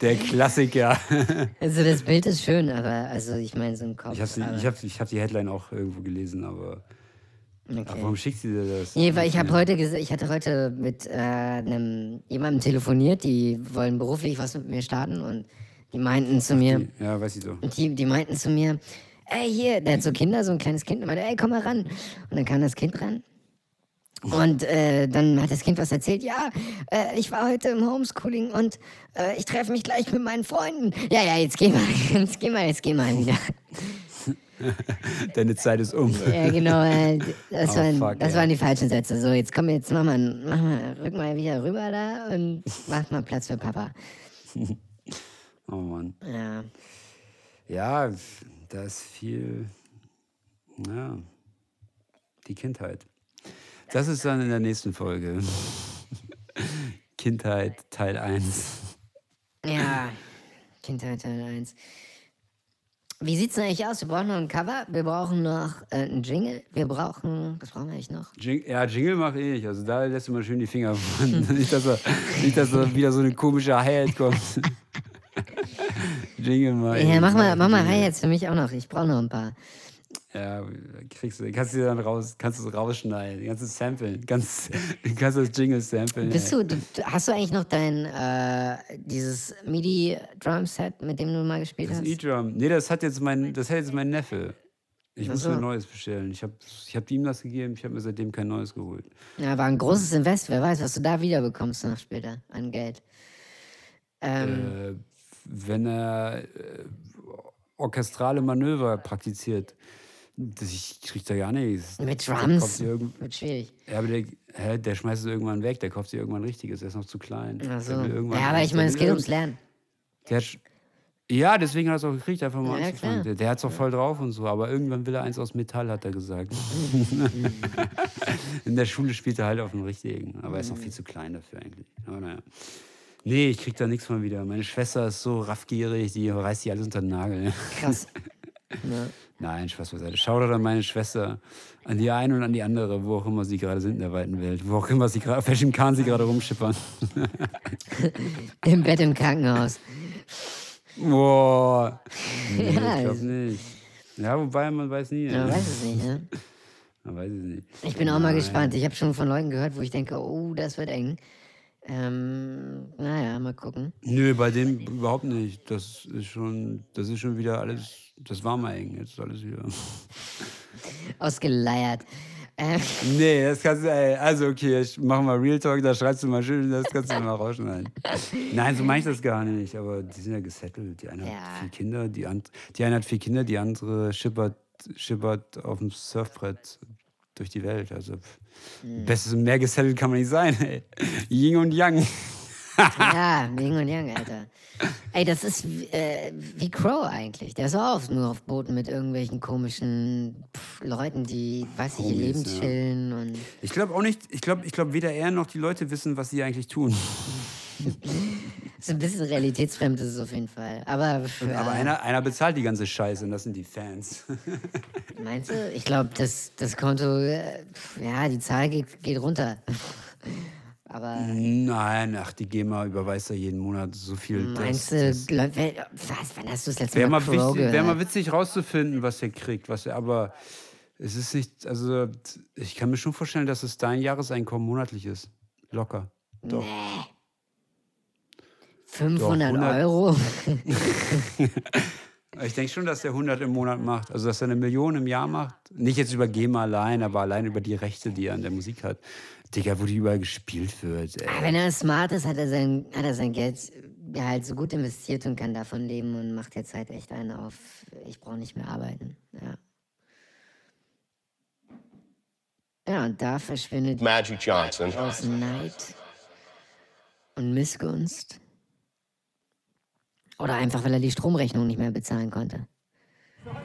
[SPEAKER 2] Der Klassiker. <laughs>
[SPEAKER 1] Also das Bild ist schön, aber also ich meine so im Kopf.
[SPEAKER 2] Ich habe ich hab, ich hab die Headline auch irgendwo gelesen, aber. Aber
[SPEAKER 1] okay.
[SPEAKER 2] warum schickt sie dir das?
[SPEAKER 1] Nee, weil ich habe heute ich hatte heute mit äh, einem jemandem telefoniert, die wollen beruflich was mit mir starten und die meinten zu mir,
[SPEAKER 2] Ja, weiß ich.
[SPEAKER 1] Und die, die meinten zu mir, ey, hier, der hat so Kinder, so ein kleines Kind, und meinte, ey, komm mal ran. Und dann kam das Kind ran. Und äh, dann hat das Kind was erzählt, ja, äh, ich war heute im Homeschooling und äh, ich treffe mich gleich mit meinen Freunden. Ja, ja, jetzt geh mal, <laughs> jetzt geh mal, jetzt geh mal wieder. <laughs> <laughs>
[SPEAKER 2] Deine Zeit ist um.
[SPEAKER 1] Ja, genau, äh, das,
[SPEAKER 2] Oh,
[SPEAKER 1] waren,
[SPEAKER 2] fuck,
[SPEAKER 1] das
[SPEAKER 2] ja.
[SPEAKER 1] waren die falschen Sätze. So, jetzt komm, jetzt mach mal, mach mal, rück mal wieder rüber da und mach mal Platz für Papa. <laughs>
[SPEAKER 2] Oh Mann.
[SPEAKER 1] Ja,
[SPEAKER 2] Ja, da ist viel. Ja. Die Kindheit. Das ist dann in der nächsten Folge. <laughs> Kindheit Teil 1.
[SPEAKER 1] Ja, Kindheit Teil 1. Wie sieht's denn eigentlich aus? Wir brauchen noch ein Cover, wir brauchen noch äh, einen Jingle, wir brauchen, was brauchen wir eigentlich noch?
[SPEAKER 2] Jing ja, Jingle mache ich. Also da lässt du mal schön die Finger von. <laughs> nicht, dass er, nicht, dass er wieder so eine komische Hi-Hat kommt. <laughs> Jingle mal.
[SPEAKER 1] Ja, mach mal, mach mal. Hi-Hats für mich auch noch, ich brauche noch ein paar.
[SPEAKER 2] Ja, kriegst du, kannst du dann raus, kannst du es rausschneiden, kannst du samplen, kannst, kannst das Jingle samplen.
[SPEAKER 1] Bist du, du, hast du eigentlich noch dein, äh, dieses MIDI-Drum-Set, mit dem du mal gespielt
[SPEAKER 2] Das
[SPEAKER 1] hast?
[SPEAKER 2] E-Drum. Nee, das hat jetzt mein, das hat jetzt mein Neffe. Ich muss
[SPEAKER 1] so.
[SPEAKER 2] mir ein neues bestellen. Ich habe ich hab ihm das gegeben, ich habe mir seitdem kein neues geholt.
[SPEAKER 1] Ja, war ein großes Invest, wer weiß, was du da wieder bekommst noch später an Geld. Ähm,
[SPEAKER 2] Äh, wenn er äh, orchestrale Manöver praktiziert, das, ich krieg da gar nichts.
[SPEAKER 1] mit Drums wird schwierig.
[SPEAKER 2] Ja, aber der, hä, der schmeißt es irgendwann weg, der kauft sich irgendwann ein richtiges, der ist noch zu klein.
[SPEAKER 1] Ach so. Ja, aber ich meine, es geht ums Lernen.
[SPEAKER 2] Der ja, deswegen hat er es auch gekriegt, einfach mal
[SPEAKER 1] Ja,
[SPEAKER 2] anzufangen. Der, der hat es auch voll drauf und so, aber irgendwann will er eins aus Metall, hat er gesagt. <laughs> In der Schule spielt er halt auf dem richtigen, aber er ist noch viel zu klein dafür eigentlich. Aber naja. Nee, ich krieg da nichts von wieder. Meine Schwester ist so raffgierig, die reißt sich alles unter den Nagel.
[SPEAKER 1] Krass. <laughs> ja.
[SPEAKER 2] Nein, Spaß beiseite. Shoutout an meine Schwester, an die eine und an die andere, wo auch immer sie gerade sind in der weiten Welt, wo auch immer sie gerade, auf welchem Kahn sie gerade rumschippern. <laughs>
[SPEAKER 1] Im Bett im Krankenhaus.
[SPEAKER 2] Boah. Nee,
[SPEAKER 1] Ja,
[SPEAKER 2] ich glaube
[SPEAKER 1] ist-
[SPEAKER 2] nicht. Ja, wobei man weiß nie.
[SPEAKER 1] Man weiß es nicht, ne?
[SPEAKER 2] Man weiß es nicht.
[SPEAKER 1] Ich bin auch mal
[SPEAKER 2] Nein.
[SPEAKER 1] gespannt. Ich habe schon von Leuten gehört, wo ich denke, oh, das wird eng. Ähm, naja, mal gucken.
[SPEAKER 2] Nö, bei dem überhaupt nicht. Das ist schon, das ist schon wieder alles, das war mal eng, jetzt ist alles wieder.
[SPEAKER 1] Ausgeleiert. Ähm,
[SPEAKER 2] Nee, das kannst du, ey, also okay, ich mach mal Real Talk, da schreibst du mal schön, das kannst du mal rausschneiden. Nein, so meine ich das gar nicht, aber die sind ja gesettelt. Die eine
[SPEAKER 1] Ja.
[SPEAKER 2] hat vier Kinder, die, and, die eine hat vier Kinder, die andere schippert, schippert auf dem Surfbrett durch die Welt. Also, pff,
[SPEAKER 1] Hm.
[SPEAKER 2] bestes und mehr gesettelt kann man nicht sein, ey. Yin und Yang.
[SPEAKER 1] ja, Yin und Yang, Alter. Ey, das ist wie- äh, wie Crow eigentlich. Der ist auch nur auf Booten mit irgendwelchen komischen pff, Leuten, die, weiß ich, ihr Leben
[SPEAKER 2] ja.
[SPEAKER 1] chillen und.
[SPEAKER 2] Ich glaube auch nicht, ich glaube, ich glaube, weder er noch die Leute wissen, was sie eigentlich tun. <laughs>
[SPEAKER 1] So ein bisschen realitätsfremd ist es auf jeden Fall. Aber, ja,
[SPEAKER 2] Aber einer, einer bezahlt die ganze Scheiße und das sind die Fans. <laughs>
[SPEAKER 1] meinst du? Ich glaube, das, das Konto, äh, ja, die Zahl geht, geht runter. <laughs> Aber
[SPEAKER 2] Nein, ach, die GEMA überweist ja jeden Monat so viel.
[SPEAKER 1] meinst
[SPEAKER 2] das,
[SPEAKER 1] du,
[SPEAKER 2] das
[SPEAKER 1] wer- was, wann hast du das letzte
[SPEAKER 2] Wäre
[SPEAKER 1] Mal
[SPEAKER 2] mal,
[SPEAKER 1] Crow
[SPEAKER 2] wichtig,
[SPEAKER 1] gehört?
[SPEAKER 2] wär mal witzig rauszufinden, was er kriegt. Was er, aber es ist nicht, also ich kann mir schon vorstellen, dass es dein Jahreseinkommen monatlich ist. Locker. Doch.
[SPEAKER 1] Nee. 500
[SPEAKER 2] Doch, 100.
[SPEAKER 1] Euro? <laughs>
[SPEAKER 2] Ich denke schon, dass der 100 im Monat macht. Also, dass er eine Million im Jahr macht. Nicht jetzt über GEMA allein, aber allein über die Rechte, die er an der Musik hat. Digga, wo die überall gespielt wird. Ey.
[SPEAKER 1] Ah, Wenn er smart ist, hat er sein, hat er sein Geld ja, halt so gut investiert und kann davon leben und macht jetzt halt echt einen auf, ich brauche nicht mehr arbeiten. Ja. Ja, und da verschwindet
[SPEAKER 4] Magic Johnson.
[SPEAKER 1] aus Neid und Missgunst. Oder einfach, weil er die Stromrechnung nicht mehr bezahlen konnte.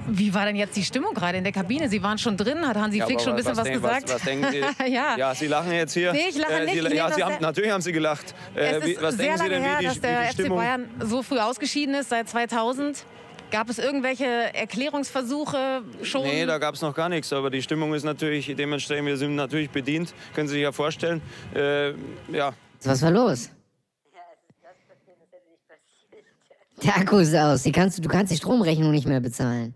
[SPEAKER 6] Wie war denn jetzt die Stimmung gerade in der Kabine? Sie waren schon drin, hat Hansi
[SPEAKER 7] Ja,
[SPEAKER 6] Flick schon ein bisschen was,
[SPEAKER 7] denk-
[SPEAKER 6] gesagt?
[SPEAKER 7] Was, was denken Sie? <laughs>
[SPEAKER 6] ja.
[SPEAKER 7] ja, Sie lachen jetzt hier.
[SPEAKER 6] Nee, ich lache
[SPEAKER 7] Äh,
[SPEAKER 6] nicht.
[SPEAKER 7] Sie,
[SPEAKER 6] Ich
[SPEAKER 7] ja, Sie haben, natürlich haben Sie gelacht. Äh,
[SPEAKER 6] es
[SPEAKER 7] wie,
[SPEAKER 6] ist
[SPEAKER 7] was
[SPEAKER 6] sehr
[SPEAKER 7] denken Sie
[SPEAKER 6] lange
[SPEAKER 7] denn,
[SPEAKER 6] her,
[SPEAKER 7] wie die,
[SPEAKER 6] dass
[SPEAKER 7] wie
[SPEAKER 6] der
[SPEAKER 7] die
[SPEAKER 6] FC
[SPEAKER 7] Stimmung?
[SPEAKER 6] Bayern so früh ausgeschieden ist, seit 2000. Gab es irgendwelche Erklärungsversuche schon?
[SPEAKER 7] Nee, da gab es noch gar nichts, aber die Stimmung ist natürlich dementsprechend, wir sind natürlich bedient, können Sie sich ja vorstellen. Äh, ja,
[SPEAKER 1] Was war los? Der Akku ist aus. Die kannst, du kannst die Stromrechnung nicht mehr bezahlen.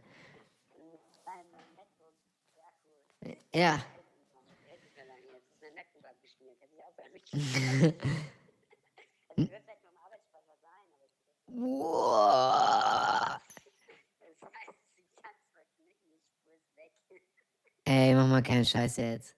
[SPEAKER 1] Ja. Wow. Ey, mach mal keinen Scheiß jetzt.